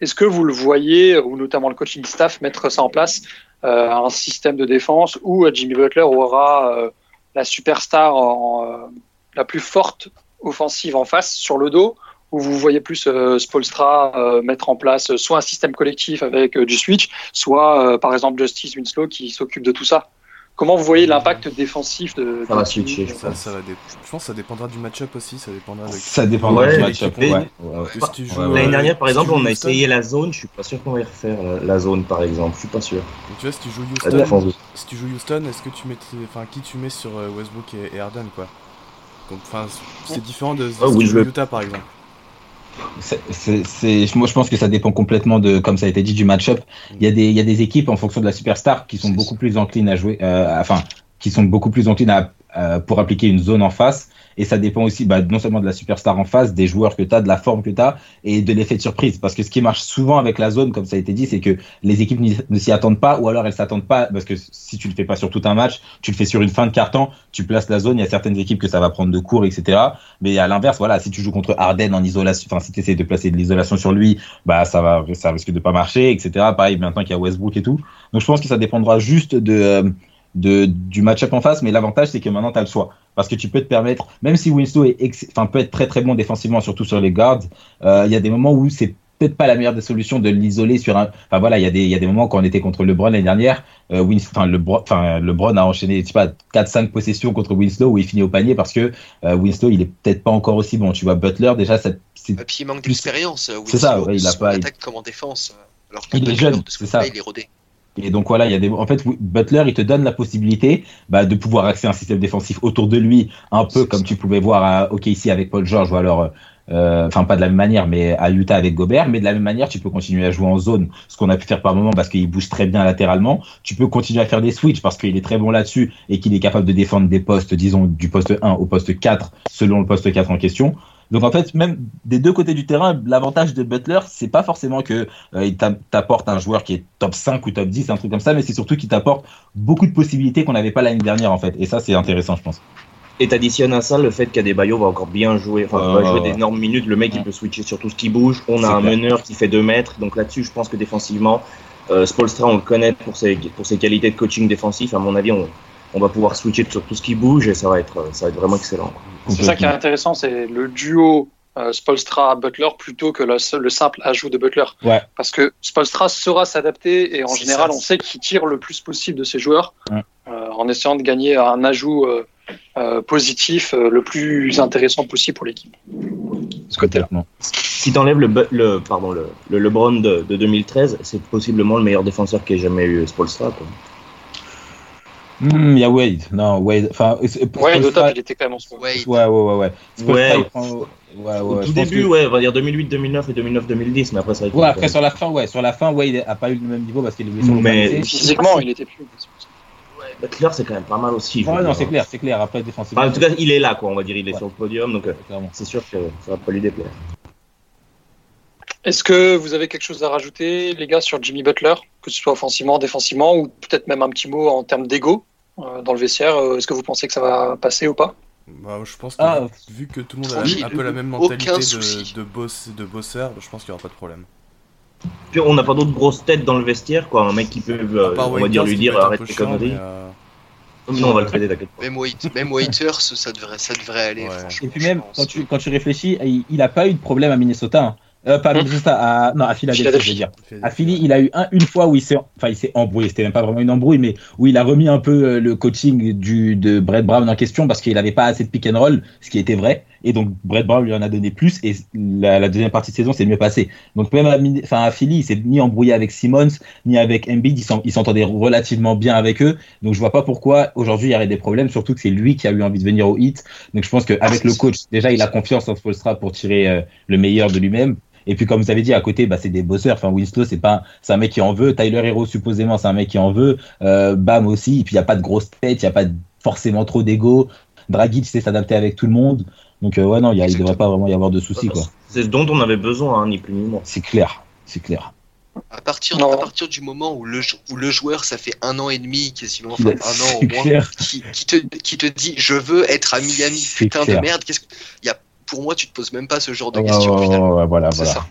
est-ce que vous le voyez, ou notamment le coaching staff, mettre ça en place, euh, un système de défense où euh, Jimmy Butler aura euh, la superstar euh, la plus forte offensive en face sur le dos, ou vous voyez plus euh, Spolstra euh, mettre en place euh, soit un système collectif avec euh, du switch, soit euh, par exemple Justice Winslow qui s'occupe de tout ça Comment vous voyez l'impact défensif de, Ça va switcher, je Ça, ça va dé- Je pense que ça dépendra du match-up aussi, ça dépendra de... Ça dépendra Ouais, du match-up. Ouais. Ouais. euh, L'année dernière, par si exemple, on a Houston, essayé la zone. Je suis pas sûr qu'on va y refaire la, la zone, par exemple. Je suis pas sûr. donc Tu vois, si tu joues Houston, défense. si tu joues Houston, est-ce que tu mets, enfin, qui tu mets sur euh, Westbrook et, Harden, quoi? Donc, Enfin, c'est différent de si Oh, tu oui, joues je- Utah, par exemple. C'est- moi, je pense que ça dépend complètement de, comme ça a été dit, du match-up. Il y a des, il y a des équipes en fonction de la superstar qui sont beaucoup plus enclines à jouer, euh, enfin, qui sont beaucoup plus enclines à, euh, pour appliquer une zone en face. Et ça dépend aussi, bah, non seulement de la superstar en face, des joueurs que tu as, de la forme que tu as et de l'effet de surprise. Parce que ce qui marche souvent avec la zone, comme ça a été dit, c'est que les équipes ne s'y attendent pas ou alors elles s'attendent pas parce que si tu le fais pas sur tout un match, tu le fais sur une fin de carton, tu places la zone, il y a certaines équipes que ça va prendre de court, etc. Mais à l'inverse, voilà, si tu joues contre Arden en isolation, enfin, si tu essaies de placer de l'isolation sur lui, bah, ça va, ça risque de pas marcher, etc. Pareil, maintenant qu'il y a Westbrook et tout. Donc, je pense que ça dépendra juste de, euh, de, du match-up en face, mais l'avantage, c'est que maintenant, tu as le choix. Parce que tu peux te permettre, même si Winslow est enfin, peut être très très bon défensivement, surtout sur les guards, euh, il y a des moments où c'est peut-être pas la meilleure des solutions de l'isoler sur un. Enfin voilà, il y, a des, il y a des moments quand on était contre LeBron l'année dernière, euh, Winslow, enfin, LeBron, enfin, LeBron a enchaîné je sais pas, 4-5 possessions contre Winslow où il finit au panier parce que euh, Winslow il est peut-être pas encore aussi bon. Tu vois, Butler déjà, ça, c'est. Puis il manque d'expérience. C'est ça, ouais, il a pas. attaque comme en défense. Alors il est jeune, c'est ça. il est rodé. Et donc voilà, il y a des. En fait, Butler, il te donne la possibilité bah, de pouvoir axer un système défensif autour de lui, un peu comme tu pouvais voir à OKC avec Paul George ou alors euh, enfin pas de la même manière, mais à Utah avec Gobert, mais de la même manière, tu peux continuer à jouer en zone, ce qu'on a pu faire par moment parce qu'il bouge très bien latéralement. Tu peux continuer à faire des switches parce qu'il est très bon là-dessus et qu'il est capable de défendre des postes, disons, du poste 1 au poste 4, selon le poste 4 en question. Donc en fait, même des deux côtés du terrain, l'avantage de Butler, c'est pas forcément que euh, il t'apporte un joueur qui est top 5 ou top 10, un truc comme ça, mais c'est surtout qu'il t'apporte beaucoup de possibilités qu'on n'avait pas l'année dernière en fait. Et ça, c'est intéressant, je pense. Et t'additionnes à ça le fait qu'Adebayo va encore bien jouer, enfin, Euh, va jouer d'énormes minutes. Le mec, il peut switcher sur tout ce qui bouge. On a un clair. meneur qui fait 2 mètres. Donc là-dessus, je pense que défensivement, euh, Spolstra, on le connaît pour ses, pour ses qualités de coaching défensif. À mon avis, on, on va pouvoir switcher sur tout ce qui bouge et ça va être, ça va être vraiment excellent. C'est ça qui est intéressant, c'est le duo euh, Spolstra-Butler plutôt que le, le simple ajout de Butler. Ouais. Parce que Spolstra saura s'adapter et en général, ça. on sait qu'il tire le plus possible de ses joueurs Ouais. euh, en essayant de gagner un ajout euh, euh, positif euh, le plus intéressant possible pour l'équipe. Ce côté-là. Si t'enlèves le, Bu- le, pardon, le, le LeBron de, de 2013, c'est possiblement le meilleur défenseur qu'ait jamais eu Spolstra. Quoi. Hmm, Il y a Wade. Non, Wade. Enfin, c'est- pour Ouais, Spolstra- Notable, il était quand même en ce moment. Ouais, Ouais, ouais, ouais, ouais. Ouais. prend- ouais, ouais, Au tout début, que- ouais, on va dire 2008, 2009 et 2009, 2010, mais après ça. a été- Ouais, après sur la fin, ouais, sur la fin, Wade a pas eu le même niveau parce qu'il est blessé. Mais- Physiquement, il était plus. Butler, c'est quand même pas mal aussi. Ouais, non, dire. c'est clair, c'est clair. Après, défensivement. Enfin, en tout cas, il est là, quoi. On va dire, il est Ouais. sur le podium, donc euh, c'est sûr que ça va pas lui déplaire. Est-ce que vous avez quelque chose à rajouter, les gars, sur Jimmy Butler, que ce soit offensivement, défensivement, ou peut-être même un petit mot en termes d'ego euh, dans le vestiaire euh, Est-ce que vous pensez que ça va passer ou pas? Bah, je pense que Ah. vu que tout le monde a un peu la même mentalité de, de, boss, de bosseur, je pense qu'il n'y aura pas de problème. Puis on n'a pas d'autres grosses têtes dans le vestiaire, quoi. Un mec qui peut, euh, on va dire, lui dire arrête tes conneries. euh, Non, on va le traiter, t'inquiète pas. Même, Wait- même Waiters, ça devrait, ça devrait aller. Ouais. Et puis même, quand tu, quand tu réfléchis, il, il a pas eu de problème à Minnesota. hein. Euh, pas à Hmm. Minnesota, à, non, à Philadelphie, Philadelphie. je veux dire. À Philly, il a eu un, une fois où il s'est, enfin, il s'est embrouillé. C'était même pas vraiment une embrouille, mais où il a remis un peu euh, le coaching du, de Brett Brown en question parce qu'il n'avait pas assez de pick and roll, ce qui était vrai. Et donc, Brett Brown lui en a donné plus et la, la deuxième partie de saison s'est mieux passée. Donc, même à, enfin, à Philly, il s'est ni embrouillé avec Simmons, ni avec Embiid. Il s'en- il s'entendait relativement bien avec eux. Donc, je vois pas pourquoi aujourd'hui il y aurait des problèmes, surtout que c'est lui qui a eu envie de venir au hit. Donc, je pense qu'avec le coach, déjà, il a confiance en Spolstra pour tirer euh, le meilleur de lui-même. Et puis, comme vous avez dit, à côté, bah, c'est des bosseurs. Enfin, Winslow, c'est pas, c'est un mec qui en veut. Tyler Hero, supposément, c'est un mec qui en veut. Euh, Bam aussi. Et puis, il n'y a pas de grosse tête, il n'y a pas forcément trop d'ego. Dragic sait s'adapter avec tout le monde. Donc, euh, ouais, non, il y a- il devrait pas vraiment y avoir de soucis, quoi. C'est ce dont on avait besoin, hein, ni plus ni moins. C'est clair. C'est clair. À partir, Non. à partir du moment où le, jou- où le joueur, ça fait un an et demi, quasiment, enfin un an au moins, qui, qui te, qui te dit je veux être à Miami, C'est putain clair. de merde, qu'est-ce que. Il y a, pour moi, tu te poses même pas ce genre de Ouais, questions. finalement. ouais, voilà, voilà. ça.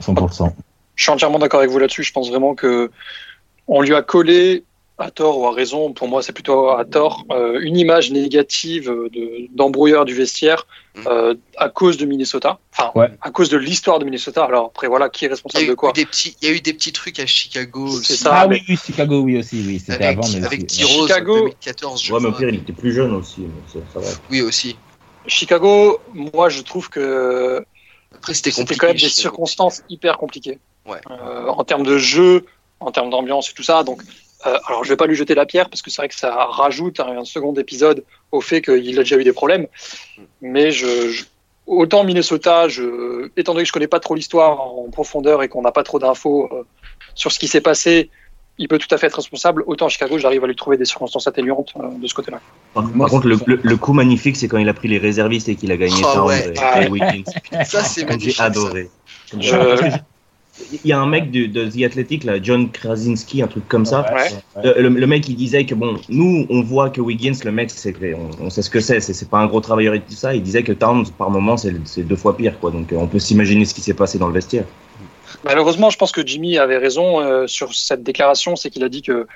100%. Je suis entièrement d'accord avec vous là-dessus. Je pense vraiment que on lui a collé, à tort ou à raison, pour moi c'est plutôt à tort, euh, une image négative de- d'embrouilleur du vestiaire Mm. euh, à cause de Minnesota. Enfin, Ouais. à cause de l'histoire de Minnesota. Alors après, voilà, qui est responsable eu, de quoi des petits, il y a eu des petits trucs à Chicago C'est aussi. ça. Ah mais- oui, Chicago, oui aussi, oui. C'était avant, mais avec aussi- T-Rose Chicago- 2014, je Ouais, mais au crois. pire, il était plus jeune aussi. ça va. Oui, aussi. Chicago, moi je trouve que Après, c'était quand même des Chicago. circonstances hyper compliquées. Ouais. Euh, en termes de jeu, en termes d'ambiance et tout ça. Donc, euh, alors je vais pas lui jeter la pierre parce que c'est vrai que ça rajoute un, un second épisode au fait qu'il a déjà eu des problèmes. Mais je, je- autant Minnesota, je, étant donné que je connais pas trop l'histoire en profondeur et qu'on n'a pas trop d'infos euh, sur ce qui s'est passé, il peut tout à fait être responsable. Autant Chicago, j'arrive à lui trouver des circonstances atténuantes euh, de ce côté-là. Par, par contre, le, le- le coup magnifique, c'est quand il a pris les réservistes et qu'il a gagné Ah Towns ouais. et- Ah et Wiggins. Ça, c'est J'ai adoré. Je- que Il y a un mec de, de The Athletic, là, John Krasinski, un truc comme ça. Ouais. Le, mec, il disait que bon, nous, on voit que Wiggins, le mec, c'est, on, on sait ce que c'est, c'est, pas un gros travailleur et tout ça. Il disait que Towns, par moment, c'est, deux fois pire, quoi. Donc, euh, on peut s'imaginer ce qui s'est passé dans le vestiaire. Malheureusement, je pense que Jimmy avait raison euh, sur cette déclaration, c'est qu'il a dit que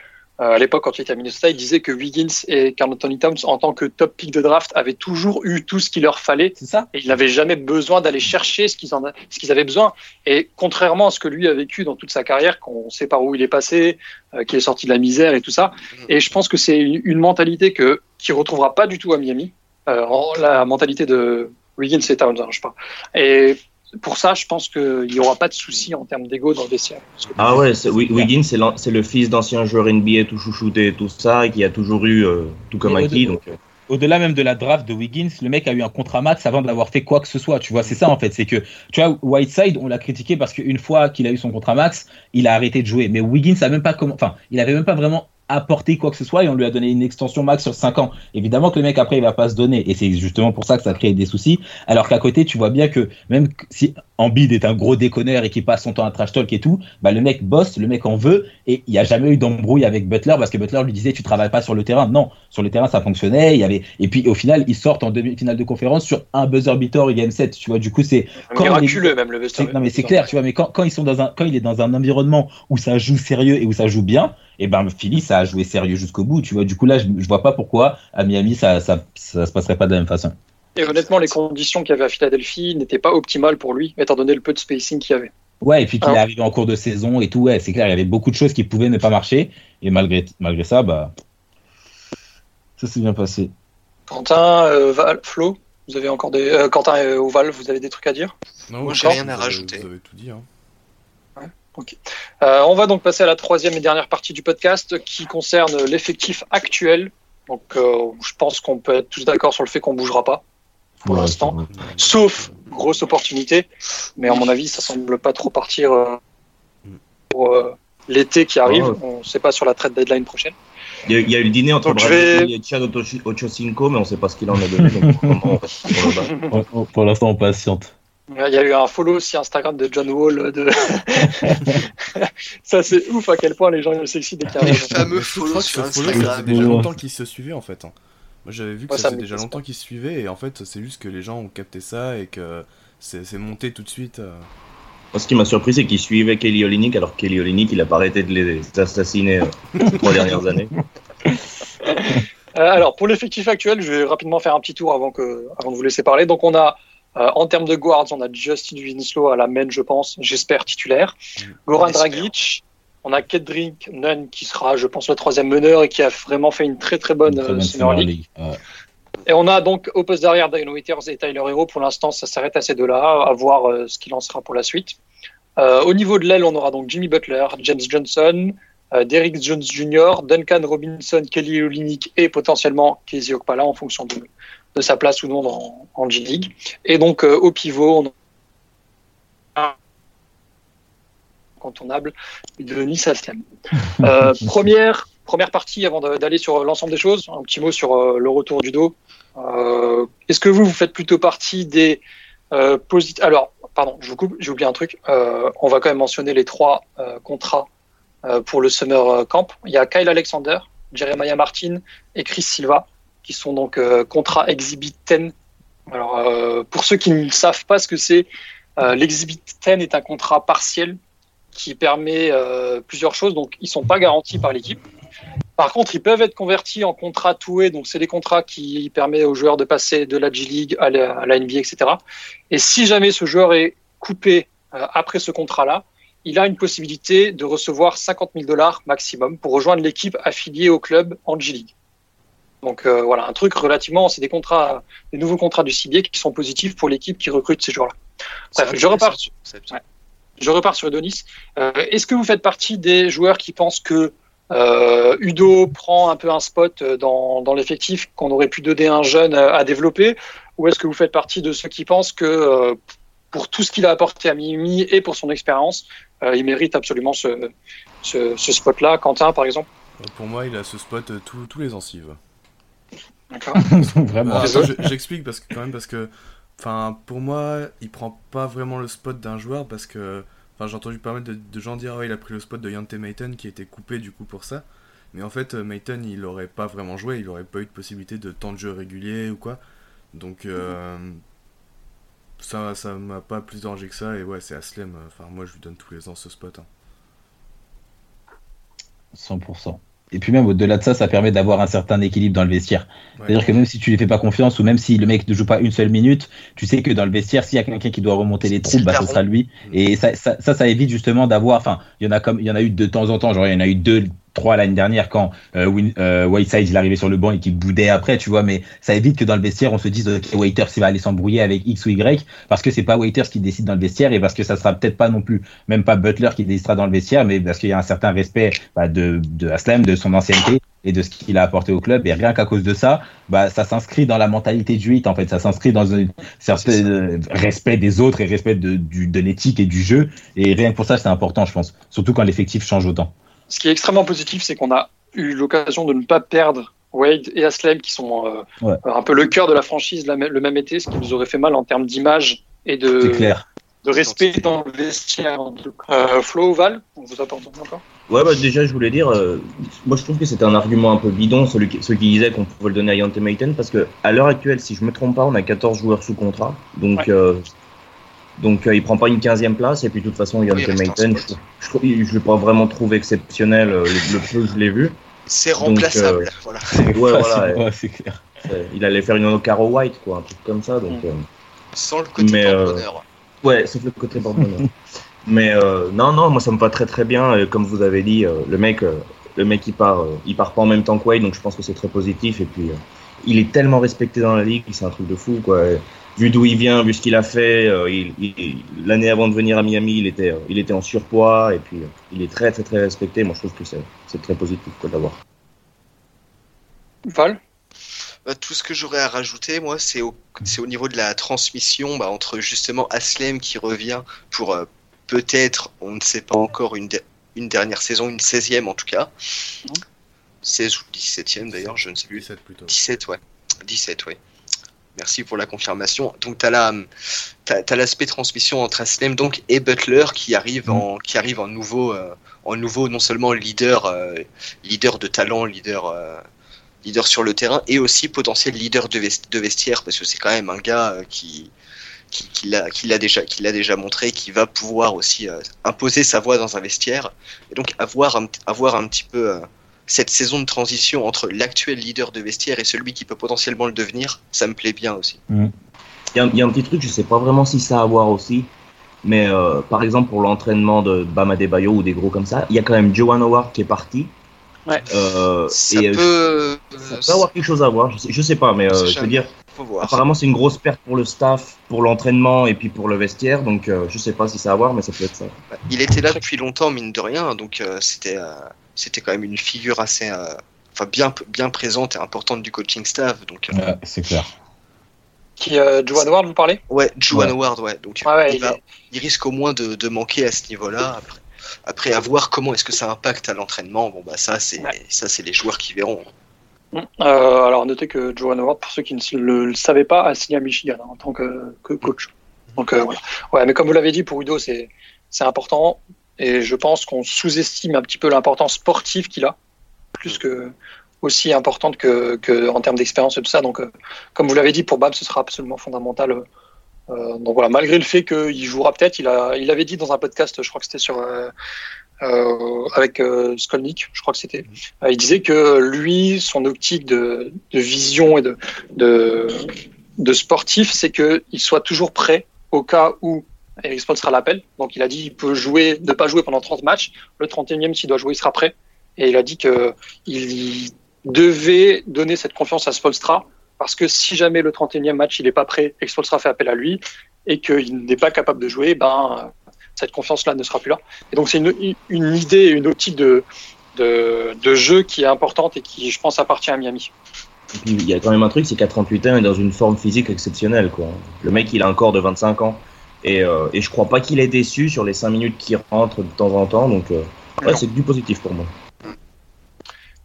euh, à l'époque, quand il était à Minnesota, il disait que Wiggins et Carl Anthony Towns, en tant que top pick de draft, avaient toujours eu tout ce qu'il leur fallait. C'est ça Et ils n'avaient jamais besoin d'aller chercher ce qu'ils, en a- ce qu'ils avaient besoin. Et contrairement à ce que lui a vécu dans toute sa carrière, qu'on sait par où il est passé, euh, qui est sorti de la misère et tout ça. Et je pense que c'est une, une mentalité que, qu'il retrouvera pas du tout à Miami. Euh, la mentalité de Wiggins et Towns, hein, je parle. Et pour ça, je pense qu'il n'y aura pas de souci en termes d'ego dans le vestiaire. Ah ouais, Wiggins, c'est le fils d'ancien joueur NBA tout chouchouté et tout ça, et qui a toujours eu, euh, tout comme Donc, euh, Au-delà même de la draft de Wiggins, le mec a eu un contrat max avant d'avoir fait quoi que ce soit. Tu vois, c'est ça en fait. C'est que, tu vois, Whiteside, on l'a critiqué parce qu'une fois qu'il a eu son contrat max, il a arrêté de jouer. Mais Wiggins a même pas comment, enfin, il avait même pas vraiment apporté quoi que ce soit et on lui a donné une extension max sur 5 ans. Évidemment que le mec après il va pas se donner et c'est justement pour ça que ça crée des soucis. Alors qu'à côté, tu vois bien que même si Embiid est un gros déconneur et qui passe son temps à trash talk et tout, bah le mec bosse, le mec en veut et il y a jamais eu d'embrouille avec Butler parce que Butler lui disait tu travailles pas sur le terrain. Non, sur le terrain ça fonctionnait. Il y avait et puis au final ils sortent en demi-finale de conférence sur un buzzer beater et game 7. Tu vois, du coup c'est quand miraculeux les- même le vestiaire. non mais c'est clair, tu vois, mais quand, quand ils sont dans un, quand il est dans un environnement où ça joue sérieux et où ça joue bien, et ben Philly ça a joué sérieux jusqu'au bout, tu vois. Du coup là, je, je vois pas pourquoi à Miami ça, ça, ça se passerait pas de la même façon. Et honnêtement, les conditions qu'il y avait à Philadelphie n'étaient pas optimales pour lui, étant donné le peu de spacing qu'il y avait. Ouais, et puis qu'il Ah. est arrivé en cours de saison et tout, ouais, c'est clair, il y avait beaucoup de choses qui pouvaient ne pas marcher, et malgré, malgré ça, bah, ça s'est bien passé. Quentin, euh, Val, Flo, vous avez encore des. euh, Quentin et Oval, vous avez des trucs à dire? Non, j'ai rien à rajouter. Vous avez tout dit. Hein. Euh, On va donc passer à la troisième et dernière partie du podcast qui concerne l'effectif actuel. Donc, euh, je pense qu'on peut être tous d'accord sur le fait qu'on bougera pas pour Ouais, l'instant, sauf grosse opportunité. Mais à mon avis, ça semble pas trop partir euh, pour euh, l'été qui arrive. Ouais. On ne sait pas sur la trade deadline prochaine. il, y a, il y a eu le dîner entre Donc, vais- et Chad Otochi- Ochocinco, mais on sait pas ce qu'il en a donné. donc on Pour l'instant, on patiente. Il y a eu un follow aussi Instagram de John Wall. De... ça, c'est ouf à quel point les gens ils s'excitent dès qu'il y a Les un- fameux follow sur follow, ça faisait Instagram. déjà longtemps qu'ils se suivaient en fait. hein. Moi j'avais vu que Ouais, ça ça faisait déjà longtemps qu'ils se suivaient et en fait c'est juste que les gens ont capté ça et que c'est c'est monté tout de suite. euh. Moi, Ce qui m'a surpris, c'est qu'il suivait Kelly Olynyk, alors que Kelly Olynyk, il a pas arrêté de les assassiner euh, les trois dernières années. Euh, alors, pour l'effectif actuel, je vais rapidement faire un petit tour avant, que, avant de vous laisser parler. Donc, on a, euh, en termes de guards, on a Justin Winslow à la main, je pense, j'espère titulaire. Goran. Dragic. On a Kedrick Nunn qui sera, je pense, le troisième meneur et qui a vraiment fait une très très bonne très euh, bonne Summer Summer League. League. Ouais. Et on a donc au poste derrière Dion Waiters et Tyler Hero. Pour l'instant, ça s'arrête à ces deux-là, à voir euh, ce qu'il en sera pour la suite. Euh, au niveau de l'aile, on aura donc Jimmy Butler, James Johnson, euh, Derrick Jones Jr., Duncan Robinson, Kelly Olynyk et potentiellement Casey Okpala en fonction de, de sa place ou non dans, en G-League. Et donc euh, au pivot, on a incontournable de Nice Alstem. Euh, première, première partie avant d'aller sur l'ensemble des choses, un petit mot sur euh, le retour du dos. Euh, Est-ce que vous, vous faites plutôt partie des euh, posit- Alors, pardon, je vous coupe, j'ai oublié un truc. Euh, on va quand même mentionner les trois euh, contrats euh, pour le Summer Camp. Il y a Kyle Alexander, Jeremiah Martin et Chris Silva, qui sont donc euh, contrats Exhibit 10. Alors, euh, pour ceux qui ne savent pas ce que c'est, euh, l'Exhibit 10 est un contrat partiel qui permet plusieurs choses. Donc, ils sont pas garantis par l'équipe. Par contre, ils peuvent être convertis en contrats two-way. Donc, c'est des contrats qui permettent aux joueurs de passer de la G-League à la, à la NBA, etc. Et si jamais ce joueur est coupé après ce contrat-là, il a une possibilité de recevoir 50 000 dollars maximum pour rejoindre l'équipe affiliée au club en G-League. Donc euh, voilà, un truc relativement, c'est des contrats, des nouveaux contrats du CBA qui sont positifs pour l'équipe qui recrute ces joueurs-là. Bref, je repars, C'est- Ouais. je repars sur Udonis. Euh, Est-ce que vous faites partie des joueurs qui pensent que euh, Udo prend un peu un spot dans, dans l'effectif, qu'on aurait pu donner un jeune à développer? Ou est-ce que vous faites partie de ceux qui pensent que euh, pour tout ce qu'il a apporté à Miami et pour son expérience, euh, il mérite absolument ce, ce, ce spot-là? Quentin, par exemple? Pour moi il a ce spot tous tous les ans. Vraiment. J'explique parce que quand même parce que, enfin, pour moi, il prend pas vraiment le spot d'un joueur parce que, enfin, j'ai entendu pas mal de, de gens dire, ouais, il a pris le spot de Yante Mayton qui était coupé du coup pour ça. Mais en fait, euh, Mayton, il aurait pas vraiment joué, il aurait pas eu de possibilité de temps de jeu régulier ou quoi. Donc, euh, ça, ça m'a pas plus dérangé que ça. Et ouais, c'est Aslem. Enfin, moi, je lui donne tous les ans ce spot. hein. 100%. Et puis même au-delà de ça, ça permet d'avoir un certain équilibre dans le vestiaire. Ouais. C'est-à-dire que même si tu lui fais pas confiance ou même si le mec ne joue pas une seule minute, tu sais que dans le vestiaire, s'il y a quelqu'un qui doit remonter les le bah, ce sera lui. Et ça, ça, ça, ça évite justement d'avoir, enfin, il y en a comme, il y en a eu de temps en temps, genre il y en a eu deux, trois l'année dernière quand euh, euh, Whiteside il arrivait sur le banc et qu'il boudait après, tu vois. Mais ça évite que dans le vestiaire on se dise ok Waiters il va aller s'embrouiller avec X ou Y parce que c'est pas Waiters qui décide dans le vestiaire et parce que ça sera peut-être pas non plus même pas Butler qui décidera dans le vestiaire, mais parce qu'il y a un certain respect bah, de de Aslem, de son ancienneté et de ce qu'il a apporté au club. Et rien qu'à cause de ça, bah ça s'inscrit dans la mentalité du 8 en fait. Ça s'inscrit dans un certain euh, respect des autres et respect de, de l'éthique et du jeu. Et rien que pour ça c'est important je pense, surtout quand l'effectif change autant. Ce qui est extrêmement positif, c'est qu'on a eu l'occasion de ne pas perdre Wade et Aslem, qui sont euh, Ouais. un peu le cœur de la franchise la le même été, ce qui nous aurait fait mal en termes d'image et de, clair. de respect dans le vestiaire. Euh, Flo, Val, on vous a pas entendu encore? Ouais, bah déjà, je voulais dire, euh, moi je trouve que c'était un argument un peu bidon, celui qui, ceux qui disaient qu'on pouvait le donner à Yante Maiten, parce que à l'heure actuelle, si je me trompe pas, on a 14 joueurs sous contrat, donc Ouais. Donc euh, il prend pas une 15e place, et puis de toute façon, Oui, il en Maiten, je, spot. je, je l'ai pas vraiment trouvé exceptionnel, euh, le, peu que je l'ai vu. C'est Donc, remplaçable. euh, Voilà. Ouais, voilà, Ouais, c'est clair. il allait faire une Caro White, quoi, un truc comme ça, donc. euh, Sans le côté Mais, euh, porte-bonheur. Ouais, sauf le côté porte-bonheur. Mais euh, non, non, moi ça me va très très bien. Euh, Comme vous avez dit, euh, le mec, euh, le mec il part, euh, il part pas en même temps que Wade, donc je pense que c'est très positif. Et puis, euh, il est tellement respecté dans la ligue, c'est un truc de fou, quoi. Vu d'où il vient, vu ce qu'il a fait, euh, l'année avant de venir à Miami, il était, euh, il était en surpoids, et puis euh, il est très très très respecté. Moi je trouve que c'est très positif quoi d'avoir. Val? Bah, tout ce que j'aurais à rajouter, moi, c'est au, niveau de la transmission bah, entre justement Aslem qui revient pour euh, peut-être, on ne sait pas encore, une, de- une dernière saison, une 16e en tout cas. 16 ou 17e d'ailleurs, je ne sais plus. 17 plutôt. 17, ouais. 17, ouais. Merci pour la confirmation. Donc, tu as l'aspect transmission entre Aslem donc, et Butler qui arrive en, qui arrive en, nouveau, euh, en nouveau, non seulement leader, euh, leader de talent, leader, euh, leader sur le terrain, et aussi potentiel leader de, vest- de vestiaire, parce que c'est quand même un gars qui, qui, qui l'a qui l'a déjà, qui l'a déjà montré, qui va pouvoir aussi imposer sa voix dans un vestiaire. Et donc, avoir un, avoir un petit peu. Cette saison de transition entre l'actuel leader de vestiaire et celui qui peut potentiellement le devenir, ça me plaît bien aussi. Il y, a, il y a un petit truc, je sais pas vraiment si ça a à voir aussi, mais euh, par exemple pour l'entraînement de Bama Bayo ou des gros comme ça, il y a quand même Johan Howard qui est parti. Ouais. Euh, Ça et, euh, peut. ça peut avoir quelque chose à voir, je sais, je sais pas, mais euh, je veux dire, Faut voir. apparemment c'est une grosse perte pour le staff, pour l'entraînement et puis pour le vestiaire, donc euh, je sais pas si ça a à voir, mais ça peut être ça. Il était là depuis longtemps, mine de rien, donc euh, c'était euh, c'était quand même une figure assez. euh, Enfin, bien, bien présente et importante du coaching staff. Donc, euh, Ouais, c'est clair. Qui, euh, Joan Ward, vous parlez? Ouais, Juan Ouais. Howard, ouais. Donc, ouais, il, il va- est- il risque au moins de, de manquer à ce niveau-là. Après, après, à voir comment est-ce que ça impacte à l'entraînement. Bon, bah, ça, c'est Ouais. ça, c'est les joueurs qui verront. Euh, alors, notez que Joan Howard, pour ceux qui ne le, le savaient pas, a signé à Michigan hein, en tant que, que coach. Donc, euh, voilà. Ouais, mais comme vous l'avez dit, pour Udo, c'est c'est important. Et je pense qu'on sous-estime un petit peu l'importance sportive qu'il a, plus que aussi importante que, que en termes d'expérience et tout ça. Donc, euh, comme vous l'avez dit, pour Bam, ce sera absolument fondamental. Euh, donc voilà, malgré le fait qu'il jouera peut-être, il, a, il avait dit dans un podcast, je crois que c'était sur euh, euh, avec euh, Skolnick, je crois que c'était. Euh, il disait que lui, son optique de, de vision et de, de, de sportif, c'est qu'il soit toujours prêt au cas où Eric Spoelstra l'appelle. Donc il a dit il peut jouer, ne pas jouer pendant 30 matchs. Le 31e, s'il doit jouer, il sera prêt. Et il a dit que il devait donner cette confiance à Spolstra parce que si jamais le 31e match il n'est pas prêt et que Spolstra fait appel à lui et qu'il n'est pas capable de jouer, ben cette confiance-là ne sera plus là. Et donc c'est une, une idée, une optique de, de, jeu qui est importante et qui, je pense, appartient à Miami. Il y a quand même un truc, c'est qu'à 38 ans, il est dans une forme physique exceptionnelle. Quoi. Le mec, il a un corps de 25 ans. Et, euh, et je crois pas qu'il est déçu sur les 5 minutes qui rentrent de temps en temps. Donc, euh, ouais, c'est du positif pour moi.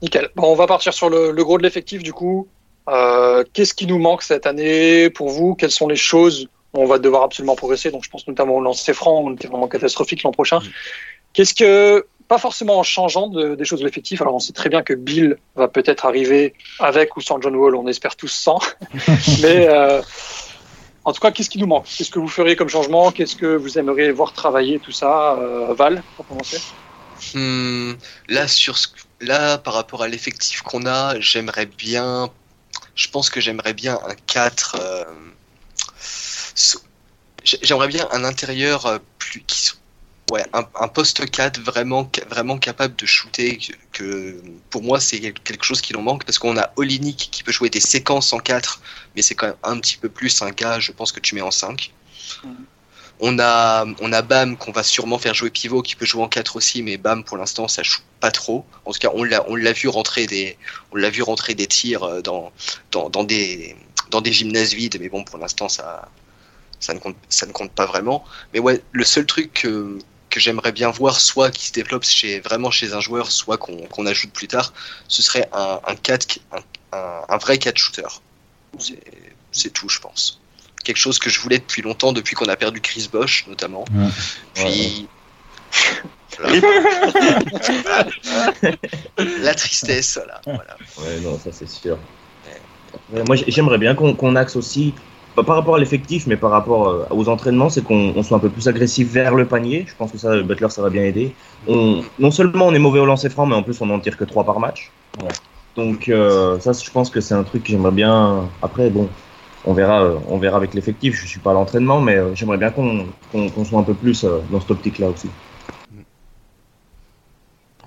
Nickel. Bon, on va partir sur le, le gros de l'effectif du coup. Euh, Qu'est-ce qui nous manque cette année pour vous? Quelles sont les choses? Où on va devoir absolument progresser Donc, je pense notamment au lancer franc, on était vraiment catastrophique l'an prochain. Qu'est-ce que, pas forcément en changeant de- des choses de l'effectif. Alors, on sait très bien que Bill va peut-être arriver avec ou sans John Wall. On espère tous sans. Mais euh, en tout cas, qu'est-ce qui nous manque? Qu'est-ce que vous feriez comme changement? Qu'est-ce que vous aimeriez voir travailler tout ça Euh, Val, pour commencer? Hmm, là, sur là, par rapport à l'effectif qu'on a, j'aimerais bien. Je pense que j'aimerais bien un 4. euh, J'aimerais bien un intérieur euh, plus. Qui, ouais, un, un poste 4 vraiment, vraiment capable de shooter. Que, pour moi, c'est quelque chose qui nous manque parce qu'on a Olinik qui peut jouer des séquences en 4, mais c'est quand même un petit peu plus un gars, je pense, que tu mets en 5. On a, on a Bam qu'on va sûrement faire jouer pivot qui peut jouer en 4 aussi, mais Bam pour l'instant ça joue pas trop. En tout cas, on l'a, on l'a vu rentrer des, on l'a vu rentrer des tirs euh, dans, dans, dans des, dans des gymnases vides, mais bon pour l'instant ça, ça ne compte, ça ne compte pas vraiment. Mais ouais, le seul truc que, que j'aimerais bien voir, soit qui se développe chez, vraiment chez un joueur, soit qu'on, ajoute plus tard, ce serait un, un 4, qui- un, un, un vrai 4 shooter. C'est, tout, je pense. Quelque chose que je voulais depuis longtemps, depuis qu'on a perdu Chris Bosch notamment. Ouais. Puis la tristesse, voilà. voilà. Ouais, non, ça c'est sûr. Ouais, moi, j'ai- j'aimerais bien qu'on qu'on axe aussi, pas par rapport à l'effectif, mais par rapport euh, aux entraînements, c'est qu'on on soit un peu plus agressif vers le panier. Je pense que ça, Butler, ça va bien aider. On, non seulement on est mauvais au lancer franc, mais en plus on n'en tire que 3 par match. Ouais. Donc euh, ça, je pense que c'est un truc que j'aimerais bien. Après, bon, on verra, euh, on verra avec l'effectif. Je suis pas à l'entraînement, mais euh, j'aimerais bien qu'on qu'on qu'on soit un peu plus dans cette optique-là aussi.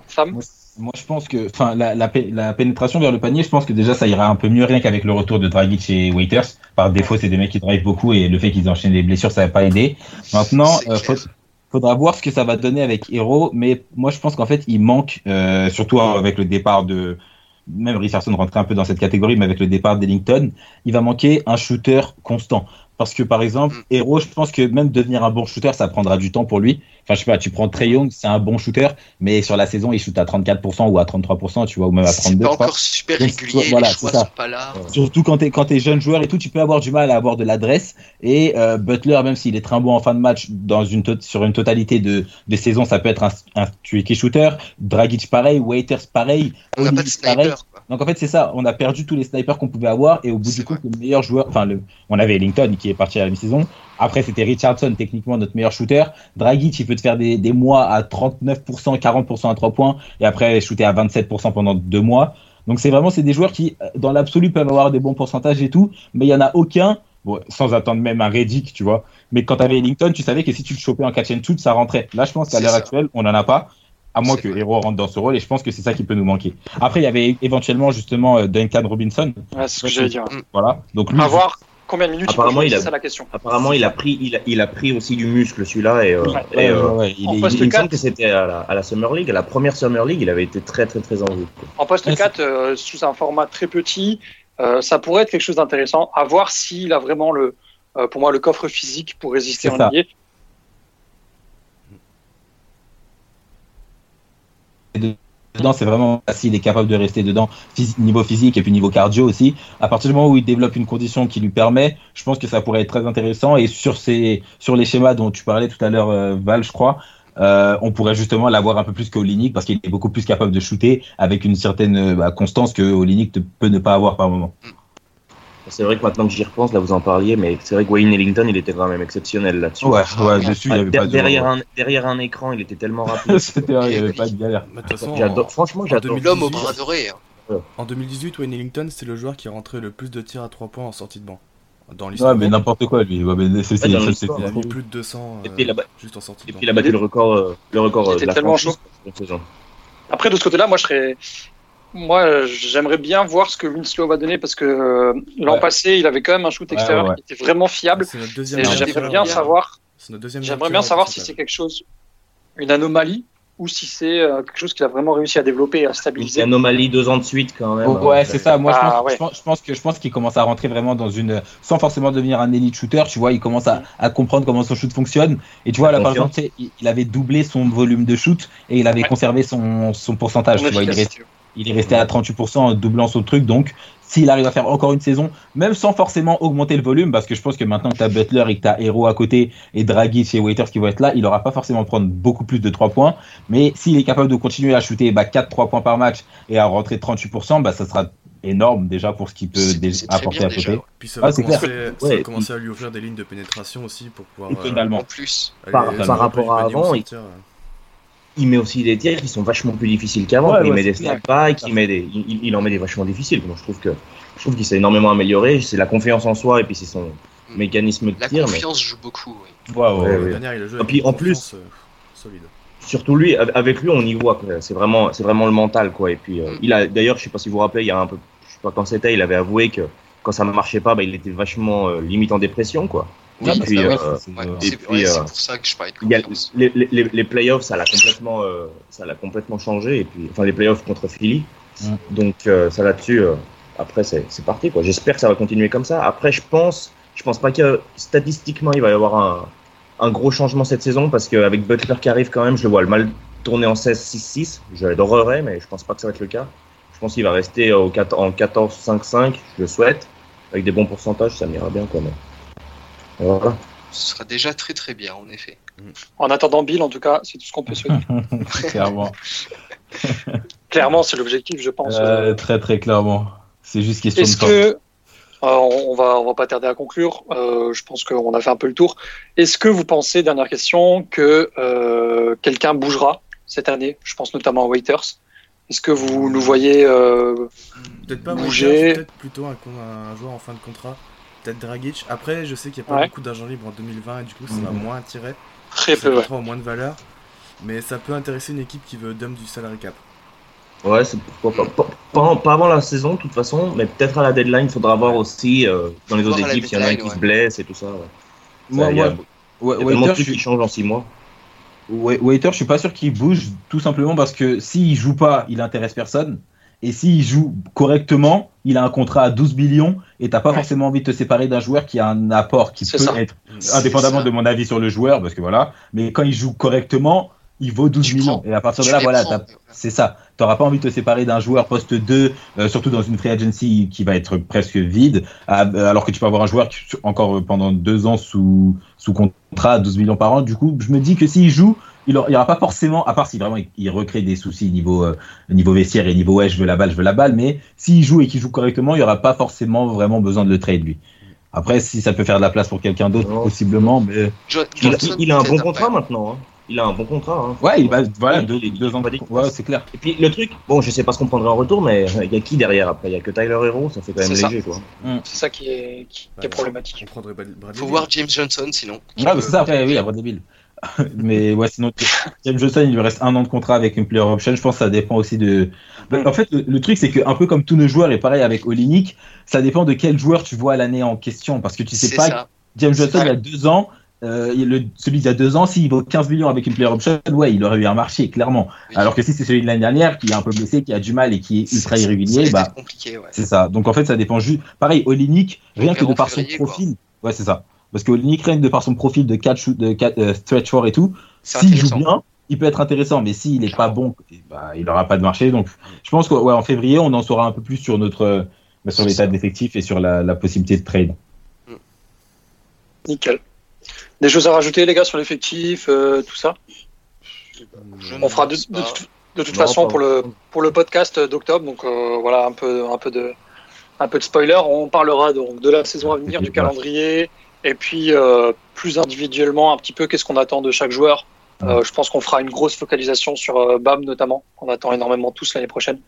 Sam? Moi, je pense que, enfin, la, la, pé- la pénétration vers le panier, je pense que déjà ça ira un peu mieux rien qu'avec le retour de Dragic et Waiters. Par défaut, c'est des mecs qui drivent beaucoup et le fait qu'ils enchaînent les blessures, ça va pas aider. Maintenant, euh, faut- faudra voir ce que ça va donner avec Hero, mais moi je pense qu'en fait il manque, euh, surtout avec le départ de, même Richardson rentrait un peu dans cette catégorie, mais avec le départ d'Ellington, il va manquer un shooter constant. Parce que par exemple, Mm. Hero, je pense que même devenir un bon shooter, ça prendra du temps pour lui. Enfin, je sais pas, tu prends Trey Young, c'est un bon shooter, mais sur la saison, il shoot à 34% ou à 33%, tu vois, ou même à C'est 32%. pas je crois. encore super Donc, régulier, voilà, choix c'est sont pas là. Surtout quand t'es quand t'es jeune joueur et tout, tu peux avoir du mal à avoir de l'adresse. Et euh, Butler, même s'il est très bon en fin de match, dans une sur une totalité de, de saison, ça peut être un, un tricky shooter. Dragic pareil, Waiters pareil, On n'a pas de Olivier pareil. Donc en fait c'est ça, on a perdu tous les snipers qu'on pouvait avoir et au bout du coup le meilleur joueur, enfin le, on avait Ellington qui est parti à la mi-saison. Après c'était Richardson techniquement notre meilleur shooter. Dragic il peut te faire des, des mois à 39%, 40% à 3 points et après shooter à 27% pendant deux mois. Donc c'est vraiment c'est des joueurs qui dans l'absolu peuvent avoir des bons pourcentages et tout, mais il y en a aucun. Bon, sans attendre même un Reddick, tu vois. Mais quand t'avais Ellington, tu savais que si tu le chopais en catch and shoot, ça rentrait. Là, je pense qu'à l'heure actuelle, on en a pas. À moins que. Hero rentre dans ce rôle, et je pense que c'est ça qui peut nous manquer. Après, il y avait éventuellement justement euh, Duncan Robinson, Ouais, c'est ce que j'allais dire. voilà. Donc lui, À voir combien de minutes Apparemment, il a- ça la question. Apparemment, il a pris, il a, il a pris aussi du muscle celui-là et, euh, Ouais, et, ouais, euh, ouais, ouais, il en est- poste il- il me semble quatre. que c'était à la, à la Summer League, à la première Summer League, il avait été très très très en vue. En poste Ouais, 4, euh, sous un format très petit, euh, ça pourrait être quelque chose d'intéressant. À voir s'il a vraiment le, euh, pour moi, le coffre physique pour résister en. NBA. Dedans, c'est vraiment s'il est capable de rester dedans, niveau physique et puis niveau cardio aussi. À partir du moment où il développe une condition qui lui permet, je pense que ça pourrait être très intéressant. Et sur ces, sur les schémas dont tu parlais tout à l'heure, euh, Val, je crois, euh, on pourrait justement l'avoir un peu plus qu'Olinik parce qu'il est beaucoup plus capable de shooter avec une certaine euh, bah, constance que Olinik peut ne pas avoir par moment. C'est vrai que maintenant que j'y repense, là vous en parliez, mais c'est vrai que Wayne Ellington, il était quand même exceptionnel là-dessus. ouais, ouais, dessus, Ah, der- derrière, un, derrière un écran, il était tellement rapide. C'était vrai, il n'y avait pas de galère. De toute façon, en, franchement, j'adore. 2018, L'homme au bras doré. hein. en 2018, Wayne Ellington, c'est le joueur qui a rentré le plus de tirs à 3 points en sortie de banc. Dans l'histoire. Ouais, mais n'importe quoi, lui. Ouais, mais c'est- c'est- Il a mis plus de 200 Et euh, puis là-bas- juste en sortie Et de banc. puis il a battu le record, euh, le record Il euh, était de la tellement saison. Après, de ce côté-là, moi, je serais. Moi, j'aimerais bien voir ce que Winslow va donner parce que euh, l'an Ouais. passé, il avait quand même un shoot Ouais, extérieur ouais, ouais. qui était vraiment fiable. C'est notre deuxième Et meilleur j'aimerais bien savoir, j'aimerais bien savoir si c'est quelque chose, une anomalie, ou si c'est euh, quelque chose qu'il a vraiment réussi à développer et à Une stabiliser. anomalie deux ans de suite quand même. Oh, ouais, c'est ça. Moi, je, Ah, pense, ouais. je, pense, je pense que je pense qu'il commence à rentrer vraiment dans une, sans forcément devenir un elite shooter. Tu vois, il commence à, à comprendre comment son shoot fonctionne. Et tu vois là, par exemple, il, il avait doublé son volume de shoot et il avait Ouais. conservé son, son pourcentage. Tu vois, il est, resté, efficacité. Il est resté à 38% en doublant son truc. Donc, s'il arrive à faire encore une saison, même sans forcément augmenter le volume, parce que je pense que maintenant que tu as Butler et que tu as Hero à côté et Dragic et Waiters qui vont être là, il aura pas forcément prendre beaucoup plus de 3 points. Mais s'il est capable de continuer à shooter bah, 4-3 points par match et à rentrer 38%, bah, ça sera énorme déjà pour ce qu'il peut apporter à côté. Puis ça Ah, va, commencer, clair. ça va Ouais. commencer à lui offrir des lignes de pénétration aussi pour pouvoir. euh. En plus. aller Par- rapport à avant, euh. Il met aussi des tirs qui sont vachement plus difficiles qu'avant. Ouais, il ouais, met des back, il, met des, il, il en met des vachement difficiles. Donc je trouve que je trouve qu'il s'est énormément amélioré. C'est la confiance en soi et puis c'est son mécanisme de La tir. Mais confiance joue beaucoup. oui. Ouais, ouais, Ouais, ouais. ouais. L'année dernière, il a joué Et puis, en plus- euh, solide. surtout lui, av- avec lui, on y voit. C'est vraiment, c'est vraiment le mental, quoi. Et puis, euh, Mm. il a, d'ailleurs, je sais pas si vous vous rappelez, il y a un peu, je sais pas quand c'était, il avait avoué que quand ça ne marchait pas, bah, il était vachement euh, limite en dépression, quoi. Oui, et bah, puis, ça, ouais, euh, c'est- euh, puis, euh, pour ça que je parlais de il y a, confiance. les, les, les- les playoffs, ça l'a complètement, euh, ça l'a complètement changé. Et puis, enfin, les playoffs contre Philly. Mm. Donc, euh, ça là-dessus, euh, après, c'est, c'est parti, quoi. J'espère que ça va continuer comme ça. Après, je pense, je pense pas que statistiquement, il va y avoir un, un gros changement cette saison parce qu'avec Butler qui arrive quand même, je le vois le mal tourner en 16-6-6. Je l'adorerais, mais je pense pas que ça va être le cas. Je pense qu'il va rester au 4 en 14-5-5, je le souhaite. Avec des bons pourcentages, ça m'ira bien, quoi. Mais... Voilà. Ce sera déjà très très bien, en effet. En attendant Bill, en tout cas, c'est tout ce qu'on peut souhaiter. clairement. Clairement, c'est l'objectif, je pense. Euh, très, très clairement. C'est juste question Est-ce de que euh, on va on va pas tarder à conclure. Euh, je pense qu'on a fait un peu le tour. Est-ce que vous pensez, dernière question, que euh, quelqu'un bougera cette année? Je pense notamment à Waiters. Est-ce que vous nous voyez euh, Peut-être pas Bouger? Waiters, peut-être plutôt un, un joueur en fin de contrat. Peut-être Dragic. Après, je sais qu'il n'y a pas Ouais. beaucoup d'argent libre en 2020 et du coup, ça va Mhm. moins attirer. très Ce peu ouais. moins de valeur. Mais ça peut intéresser une équipe qui veut dump du salary cap. Ouais, c'est pourquoi pas. Pas, pas- pas avant la saison, de toute façon, mais peut-être à la deadline, il faudra voir aussi euh, dans les autres équipes s'il y en a un qui se blesse et tout ça. Ouais. Moi, Ça, il y a, moi, il y ouais, a trucs je qui changent en 6 mois. Wa- Waiter, je suis pas sûr qu'il bouge, tout simplement parce que s'il joue pas, il intéresse personne. Et s'il joue correctement, il a un contrat à 12 millions et t'as pas Ouais. forcément envie de te séparer d'un joueur qui a un apport qui peut ça. être, indépendamment ça. de mon avis sur le joueur, parce que voilà, mais quand il joue correctement, il vaut 12 Tu millions. prends. Et à partir de Tu là, voilà, c'est ça. T'auras pas envie de te séparer d'un joueur poste 2, euh, surtout dans une free agency qui va être presque vide, euh, alors que tu peux avoir un joueur qui, encore pendant deux ans sous, sous contrat à 12 millions par an. Du coup, je me dis que s'il joue, il n'y aura pas forcément, à part si vraiment il, il recrée des soucis niveau, euh, niveau vestiaire et niveau ouais, je veux la balle, je veux la balle, mais s'il joue et qu'il joue correctement, il n'y aura pas forcément vraiment besoin de le trade lui. Après, si ça peut faire de la place pour quelqu'un d'autre, Non. possiblement, mais Jo- Il, Johnson, il a un bon contrat après. maintenant. hein. Il a un bon contrat. hein. ouais, il va, voilà, deux, il- deux ans. il va dire- Ouais, c'est clair. Et puis le truc, bon, je sais pas ce qu'on prendra en retour, mais il y a qui derrière après? Il y a que Tyler Hero, ça fait quand même C'est ça. léger, quoi. C'est ça qui est, qui, qui est problématique. Prendrait Bradley Faut voir James Johnson sinon. Ouais, mais c'est ça, après, oui, il y a Bradley Bill. mais ouais, sinon, James Johnson, il lui reste un an de contrat avec une player option. Je pense que ça dépend aussi de. En fait, le, le truc, c'est que un peu comme tous nos joueurs, et pareil avec Olinik, ça dépend de quel joueur tu vois l'année en question. Parce que tu sais C'est pas, ça. James C'est Johnson, il y a deux ans, euh, le, celui d'il y a deux ans, s'il vaut 15 millions avec une player option, ouais, il aurait eu un marché, clairement. Oui. Alors que si c'est celui de l'année dernière, qui est un peu blessé, qui a du mal et qui est ultra C'est- ça irrégulier, bah, compliqué, ouais. c'est ça. Donc en fait, ça dépend juste. Pareil, Olinik, rien que de par son quoi. profil. Ouais, c'est ça. Parce que rien que de par son profil de catch, de catch, euh, stretch four et tout, s'il joue bien, il peut être intéressant. Mais s'il est pas bon, eh bah, il n'aura pas de marché. Donc je pense qu'en ouais, février, on en saura un peu plus sur notre euh, bah, sur l'état de l'effectif et sur la, la possibilité de trade. Nickel. Des choses à rajouter, les gars, sur l'effectif, euh, tout ça? Je On fera de, toute- de toute Non, façon pas pour le, pour le podcast d'octobre. Donc euh, voilà, un peu, un, peu de, un peu de spoiler. On parlera donc de la saison à venir, du calendrier, et puis euh, plus individuellement, un petit peu qu'est-ce qu'on attend de chaque joueur. Euh, je pense qu'on fera une grosse focalisation sur euh, Bam notamment. On attend énormément tous l'année prochaine.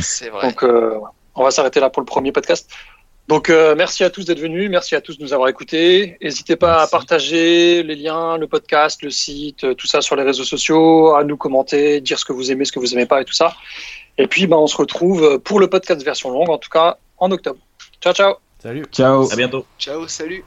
C'est vrai. Donc euh, on va s'arrêter là pour le premier podcast. Donc euh, merci à tous d'être venus, merci à tous de nous avoir écoutés. N'hésitez pas Merci. à partager les liens, le podcast, le site, tout ça sur les réseaux sociaux, à nous commenter, dire ce que vous aimez, ce que vous aimez pas et tout ça. Et puis ben, on se retrouve pour le podcast version longue, en tout cas en octobre. Ciao ciao Salut. Ciao. À bientôt. Ciao, salut.